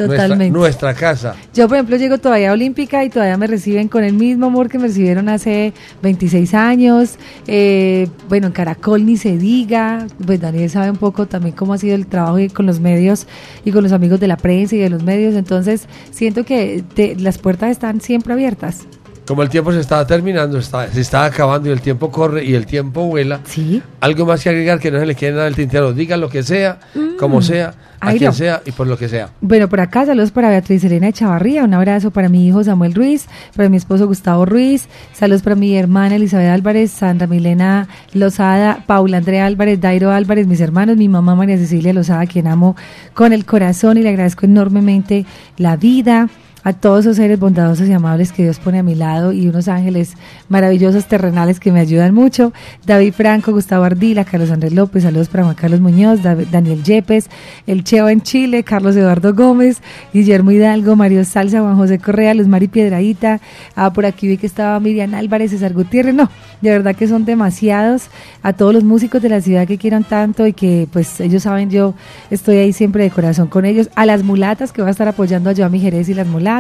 Totalmente. Nuestra, casa. Yo, por ejemplo, llego todavía a Olímpica y todavía me reciben con el mismo amor que me recibieron hace 26 años. Eh, bueno, en Caracol ni se diga. Pues Daniel sabe un poco también cómo ha sido el trabajo y con los medios y con los amigos de la prensa y de los medios. Entonces, siento que te- las puertas están siempre abiertas. Como el tiempo se está terminando, está, se está acabando y el tiempo corre y el tiempo vuela. Sí. Algo más que agregar que no se le quede nada del tintero. Diga lo que sea, como sea, a Ay, quien no. sea y por lo que sea. Bueno, por acá saludos para Beatriz Elena Echavarría, un abrazo para mi hijo Samuel Ruiz, para mi esposo Gustavo Ruiz, saludos para mi hermana Elizabeth Álvarez, Sandra Milena Lozada, Paula Andrea Álvarez, Dairo Álvarez, mis hermanos, mi mamá María Cecilia Lozada, quien amo con el corazón y le agradezco enormemente la vida. A todos esos seres bondadosos y amables que Dios pone a mi lado y unos ángeles maravillosos terrenales que me ayudan mucho. David Franco, Gustavo Ardila, Carlos Andrés López, saludos para Juan Carlos Muñoz, Daniel Yepes, El Cheo en Chile, Carlos Eduardo Gómez, Guillermo Hidalgo, Mario Salsa, Juan José Correa, Luz Mari Piedradita, ah, por aquí vi que estaba Miriam Álvarez, César Gutiérrez, no, de verdad que son demasiados, a todos los músicos de la ciudad que quieran tanto y que pues ellos saben, yo estoy ahí siempre de corazón con ellos, a las mulatas que va a estar apoyando a Joami Jerez y las mulatas,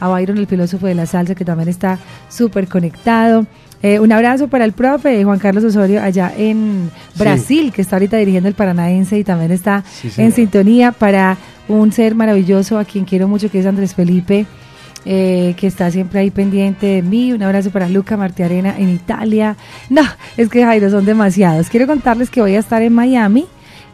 a Byron el filósofo de la salsa que también está súper conectado. Eh, un abrazo para el profe Juan Carlos Osorio allá en Brasil, que está ahorita dirigiendo el Paranaense y también está en sintonía para un ser maravilloso a quien quiero mucho, que es Andrés Felipe. Eh, que está siempre ahí pendiente de mí. Un abrazo para Luca Martiarena en Italia. No, es que Jairo, son demasiados. Quiero contarles que voy a estar en Miami.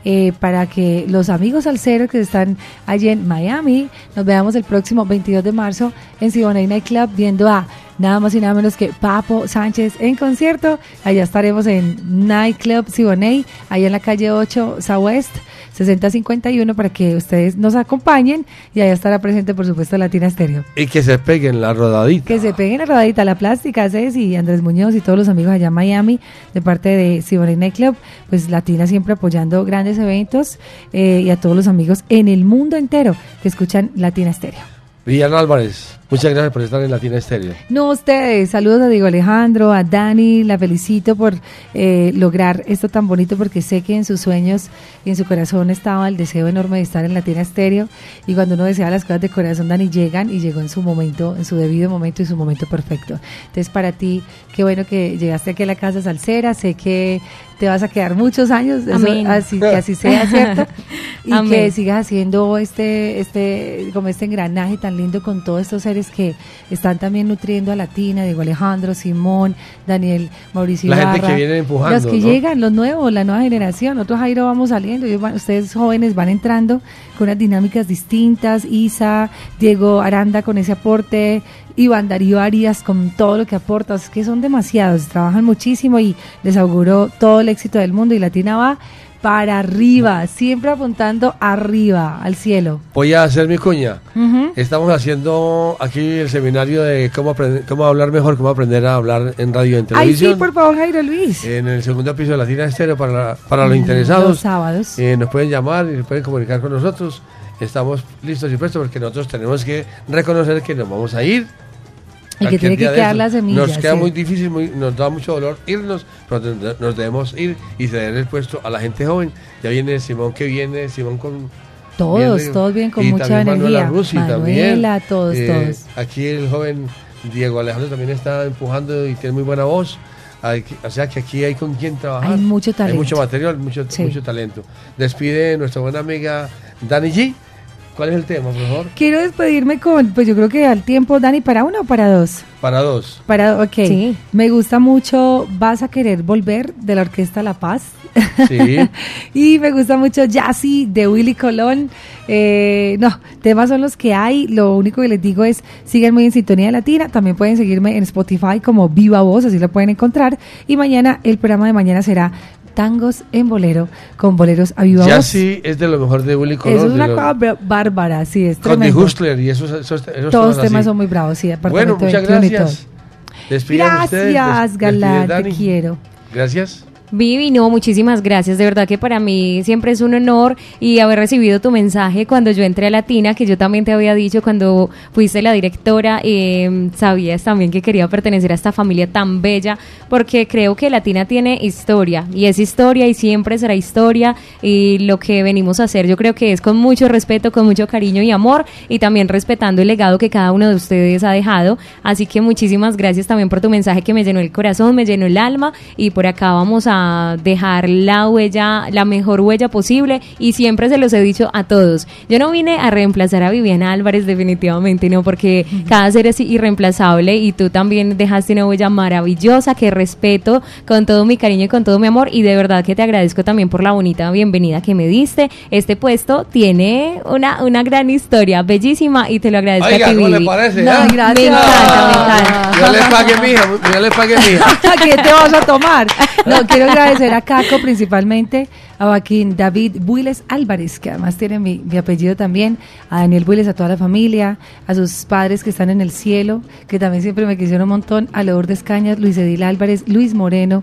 Eh, para que los amigos alceros que están allí en Miami nos veamos el próximo 22 de marzo en Siboney Night Club viendo a nada más y nada menos que Papo Sánchez en concierto. Allá estaremos en Nightclub Siboney, allá en la calle 8 Southwest. 6051 para que ustedes nos acompañen y allá estará presente por supuesto Latina Estéreo. Y que se peguen la rodadita. Que se peguen la rodadita, la plástica, Ceci, Andrés Muñoz y todos los amigos allá en Miami de parte de Siboney Nightclub, pues Latina siempre apoyando grandes eventos eh, y a todos los amigos en el mundo entero que escuchan Latina Estéreo. Villano Álvarez, muchas gracias por estar en Latina Estéreo. No, ustedes, saludos a Diego Alejandro, a Dani, la felicito por eh, lograr esto tan bonito porque sé que en sus sueños y en su corazón estaba el deseo enorme de estar en Latina Estéreo y cuando uno desea las cosas de corazón, Dani, llegan y llegó en su momento, en su debido momento y su momento perfecto. Entonces, para ti, qué bueno que llegaste aquí a la casa salsera, sé que te vas a quedar muchos años, así, que así sea, ¿cierto? y que sigas haciendo este, este, como este engranaje tan lindo con todos estos seres que están también nutriendo a Latina, Diego Alejandro, Simón, Daniel, Mauricio La gente que viene empujando. Los que llegan, los nuevos, la nueva generación. Nosotros Jairo vamos saliendo, y ustedes jóvenes van entrando con unas dinámicas distintas, Isa, Diego Aranda con ese aporte, Iván Darío Arias con todo lo que aporta, es que son demasiados, trabajan muchísimo y les auguro todo el éxito del mundo y Latina va para arriba, siempre apuntando arriba, al cielo. Voy a hacer mi cuña. Estamos haciendo aquí el seminario de cómo, aprender, cómo hablar mejor, cómo aprender a hablar en radio y en televisión. Ay, sí, por favor, Jairo Luis. En el segundo piso de la Latina Estéreo para, para los interesados. Los sábados. Eh, nos pueden llamar y pueden comunicar con nosotros. Estamos listos y prestos porque nosotros tenemos que reconocer que nos vamos a ir y que tiene que quedar la semilla. Nos queda muy difícil, nos da mucho dolor irnos, pero nos debemos ir y ceder el puesto a la gente joven. Ya viene Simón que viene, Simón con... Todos, todos vienen con mucha energía. Manuela también. todos, eh, todos. Aquí el joven Diego Alejandro también está empujando y tiene muy buena voz. o sea que aquí hay con quien trabajar. Hay mucho talento. Hay mucho material, mucho, mucho talento. Despide nuestra buena amiga Dani G ¿Cuál es el tema, por favor? Quiero despedirme con, pues yo creo que al tiempo, Dani, ¿para uno o para dos? Para dos. Para, ok. Sí. Me gusta mucho Vas a querer volver de la Orquesta La Paz. Sí. y me gusta mucho Jazzy de Willy Colón. Eh, no, temas son los que hay. Lo único que les digo es sigan muy en sintonía latina. También pueden seguirme en Spotify como Viva Voz, así lo pueden encontrar. Y mañana, el programa de mañana será tangos en bolero con boleros avivados. Ya sí, es de lo mejor de Willy Colón. Es una cosa bárbara, sí, es Con The Hustler y esos, esos, Todos los temas son muy bravos, sí. Bueno, muchas gracias. Gracias, Galán, te quiero. Gracias. Vivi, no, muchísimas gracias. De verdad que para mí siempre es un honor y haber recibido tu mensaje cuando yo entré a Latina, que yo también te había dicho cuando fuiste la directora, eh, sabías también que quería pertenecer a esta familia tan bella, porque creo que Latina tiene historia y es historia y siempre será historia y lo que venimos a hacer yo creo que es con mucho respeto, con mucho cariño y amor y también respetando el legado que cada uno de ustedes ha dejado. Así que muchísimas gracias también por tu mensaje que me llenó el corazón, me llenó el alma y por acá vamos a dejar la huella, la mejor huella posible y siempre se los he dicho a todos. Yo no vine a reemplazar a Viviana Álvarez definitivamente, no, porque cada ser es irreemplazable y tú también dejaste una huella maravillosa que respeto con todo mi cariño y con todo mi amor y de verdad que te agradezco también por la bonita bienvenida que me diste. Este puesto tiene una, una gran historia, bellísima y te lo agradezco a ti, ¿cómo le parece? No, gracias. Me encanta, me encanta. Yo le pagué, mija, yo le pagué, mija. ¿Qué te vas a tomar? No, quiero agradecer a Caco principalmente, a Joaquín David Builes Álvarez, que además tiene mi, mi, apellido también, a Daniel Builes, a toda la familia, a sus padres que están en el cielo, que también siempre me quisieron un montón, a Lourdes Cañas, Luis Edil Álvarez, Luis Moreno,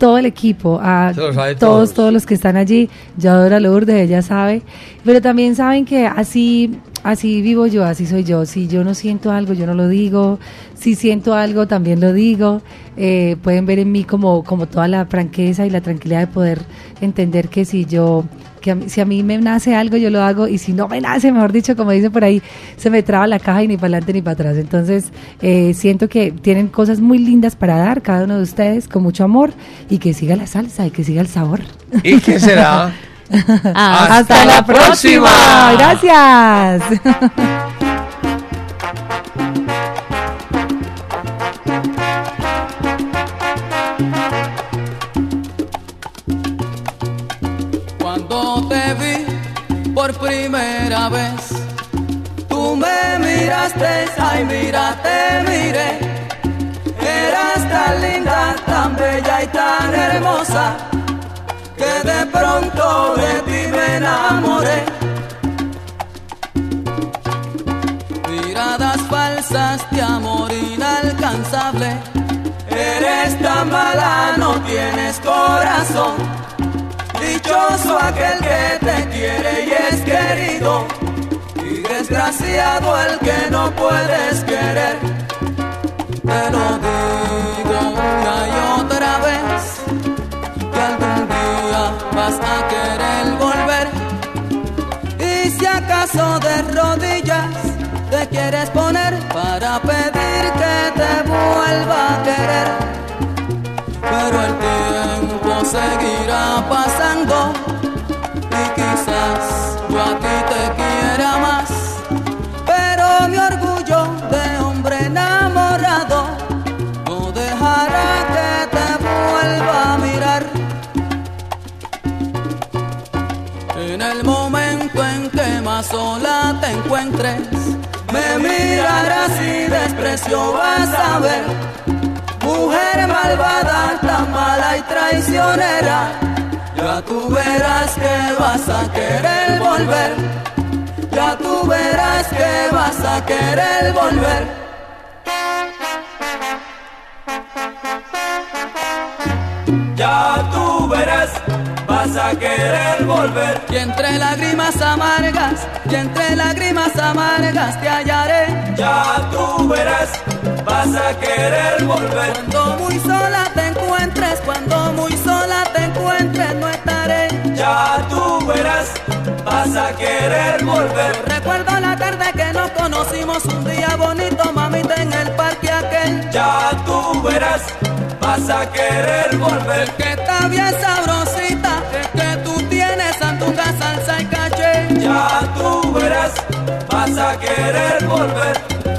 todo el equipo, a todos, todos, los que están allí. Yo adoro a Lourdes, ella sabe. Pero también saben que así, así vivo yo, así soy yo. Si yo no siento algo, yo no lo digo. Si siento algo, también lo digo. Eh, pueden ver en mí como, como toda la franqueza y la tranquilidad de poder entender que si yo que si a mí me nace algo, yo lo hago, y si no me nace, mejor dicho, como dicen por ahí, se me traba la caja y ni para adelante ni para atrás. Entonces, eh, siento que tienen cosas muy lindas para dar, cada uno de ustedes, con mucho amor, y que siga la salsa y que siga el sabor. ¿Y qué será? Hasta, la próxima. Gracias. por primera vez. Tú me miraste, ay mira, te miré. Eras tan linda, tan bella y tan hermosa, de pronto de ti me enamoré. Miradas falsas de amor inalcanzable. Eres tan mala, no tienes corazón Dichoso aquel que te quiere y es querido, y desgraciado el que no puedes querer. Te lo digo una otra vez, a querer volver. Y si acaso de rodillas te quieres poner para pedir que te vuelva a querer pero el tiempo seguirá pasando y quizás encuentres, me mirarás y desprecio vas a ver. Mujer malvada, tan mala y traicionera, ya tú verás que vas a querer volver, ya tú verás que vas a querer volver. Ya tú verás vas a querer volver. Y entre lágrimas amargas, y entre lágrimas amargas te hallaré. Ya tú verás, vas a querer volver. Cuando muy sola te encuentres, cuando muy sola te encuentres, no estaré. Ya tú verás, vas a querer volver. recuerdo la tarde que nos conocimos, un día bonito, mamita, en el parque aquel. Ya tú verás, vas a querer volver. Que está bien sabrosita salsa y caché. Ya tú verás, vas a querer volver.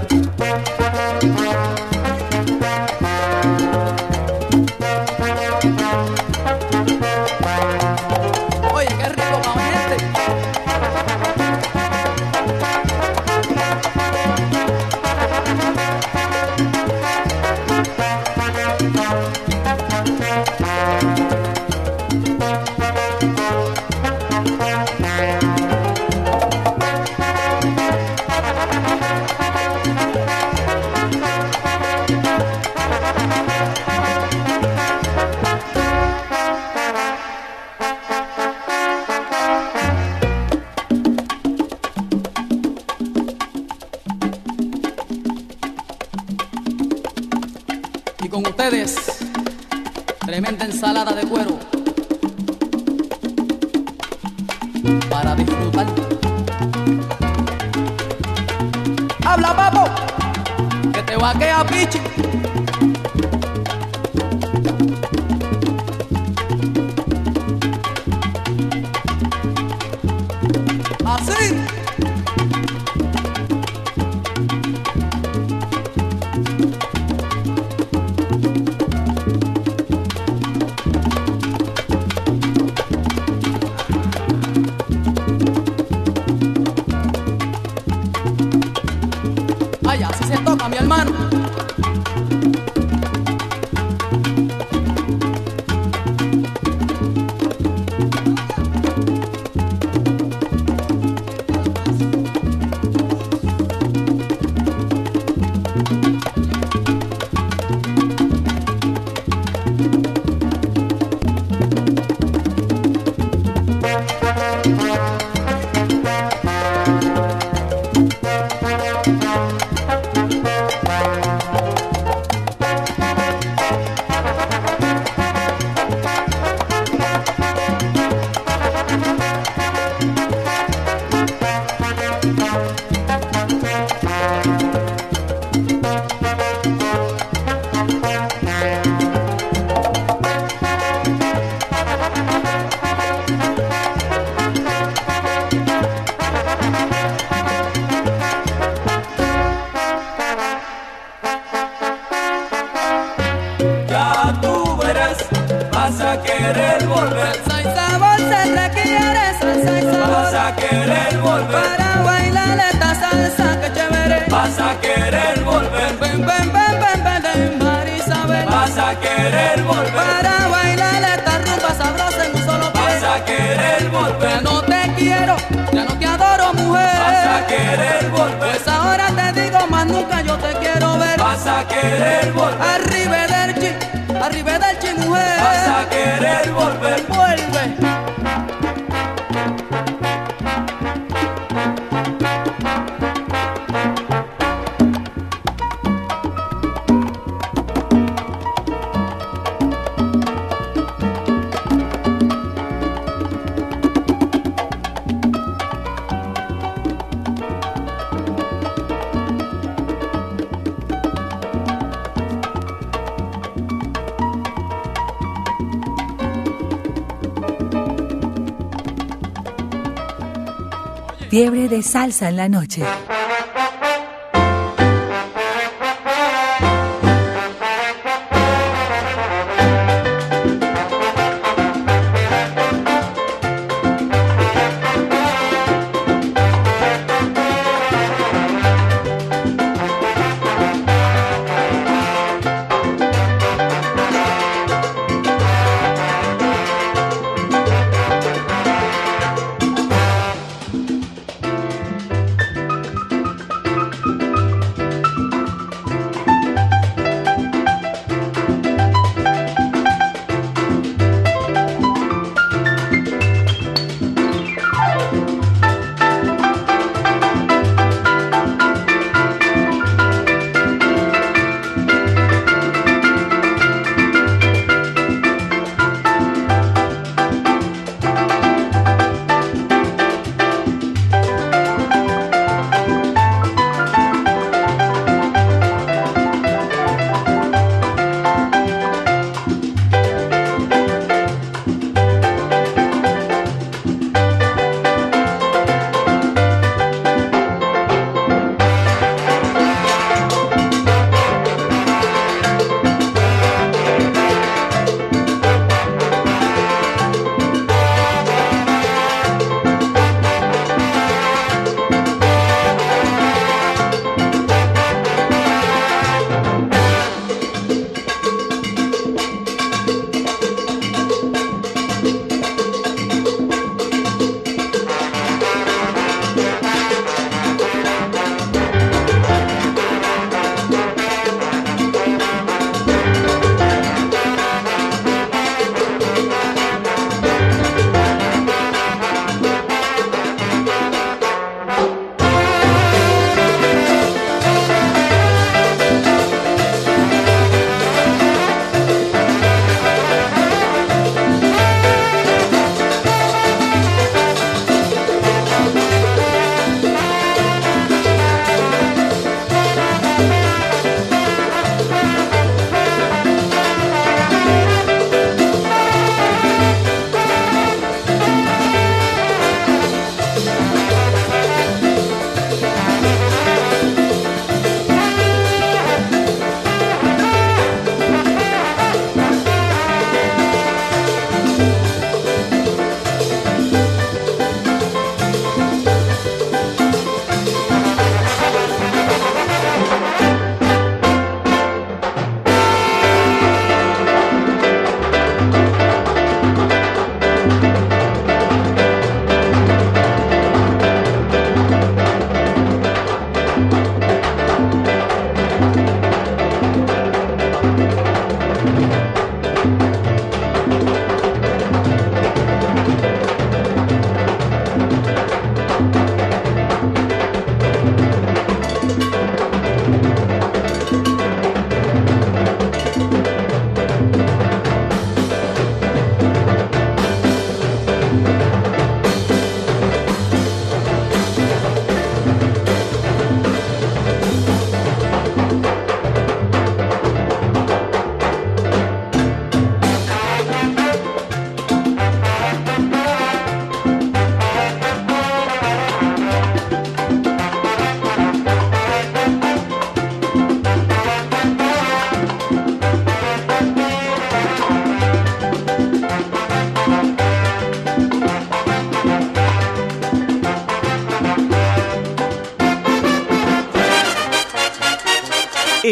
Salsa en la noche.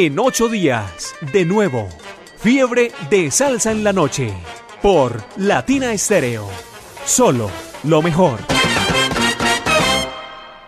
En ocho días, de nuevo, fiebre de salsa en la noche, por Latina Estéreo. Solo lo mejor.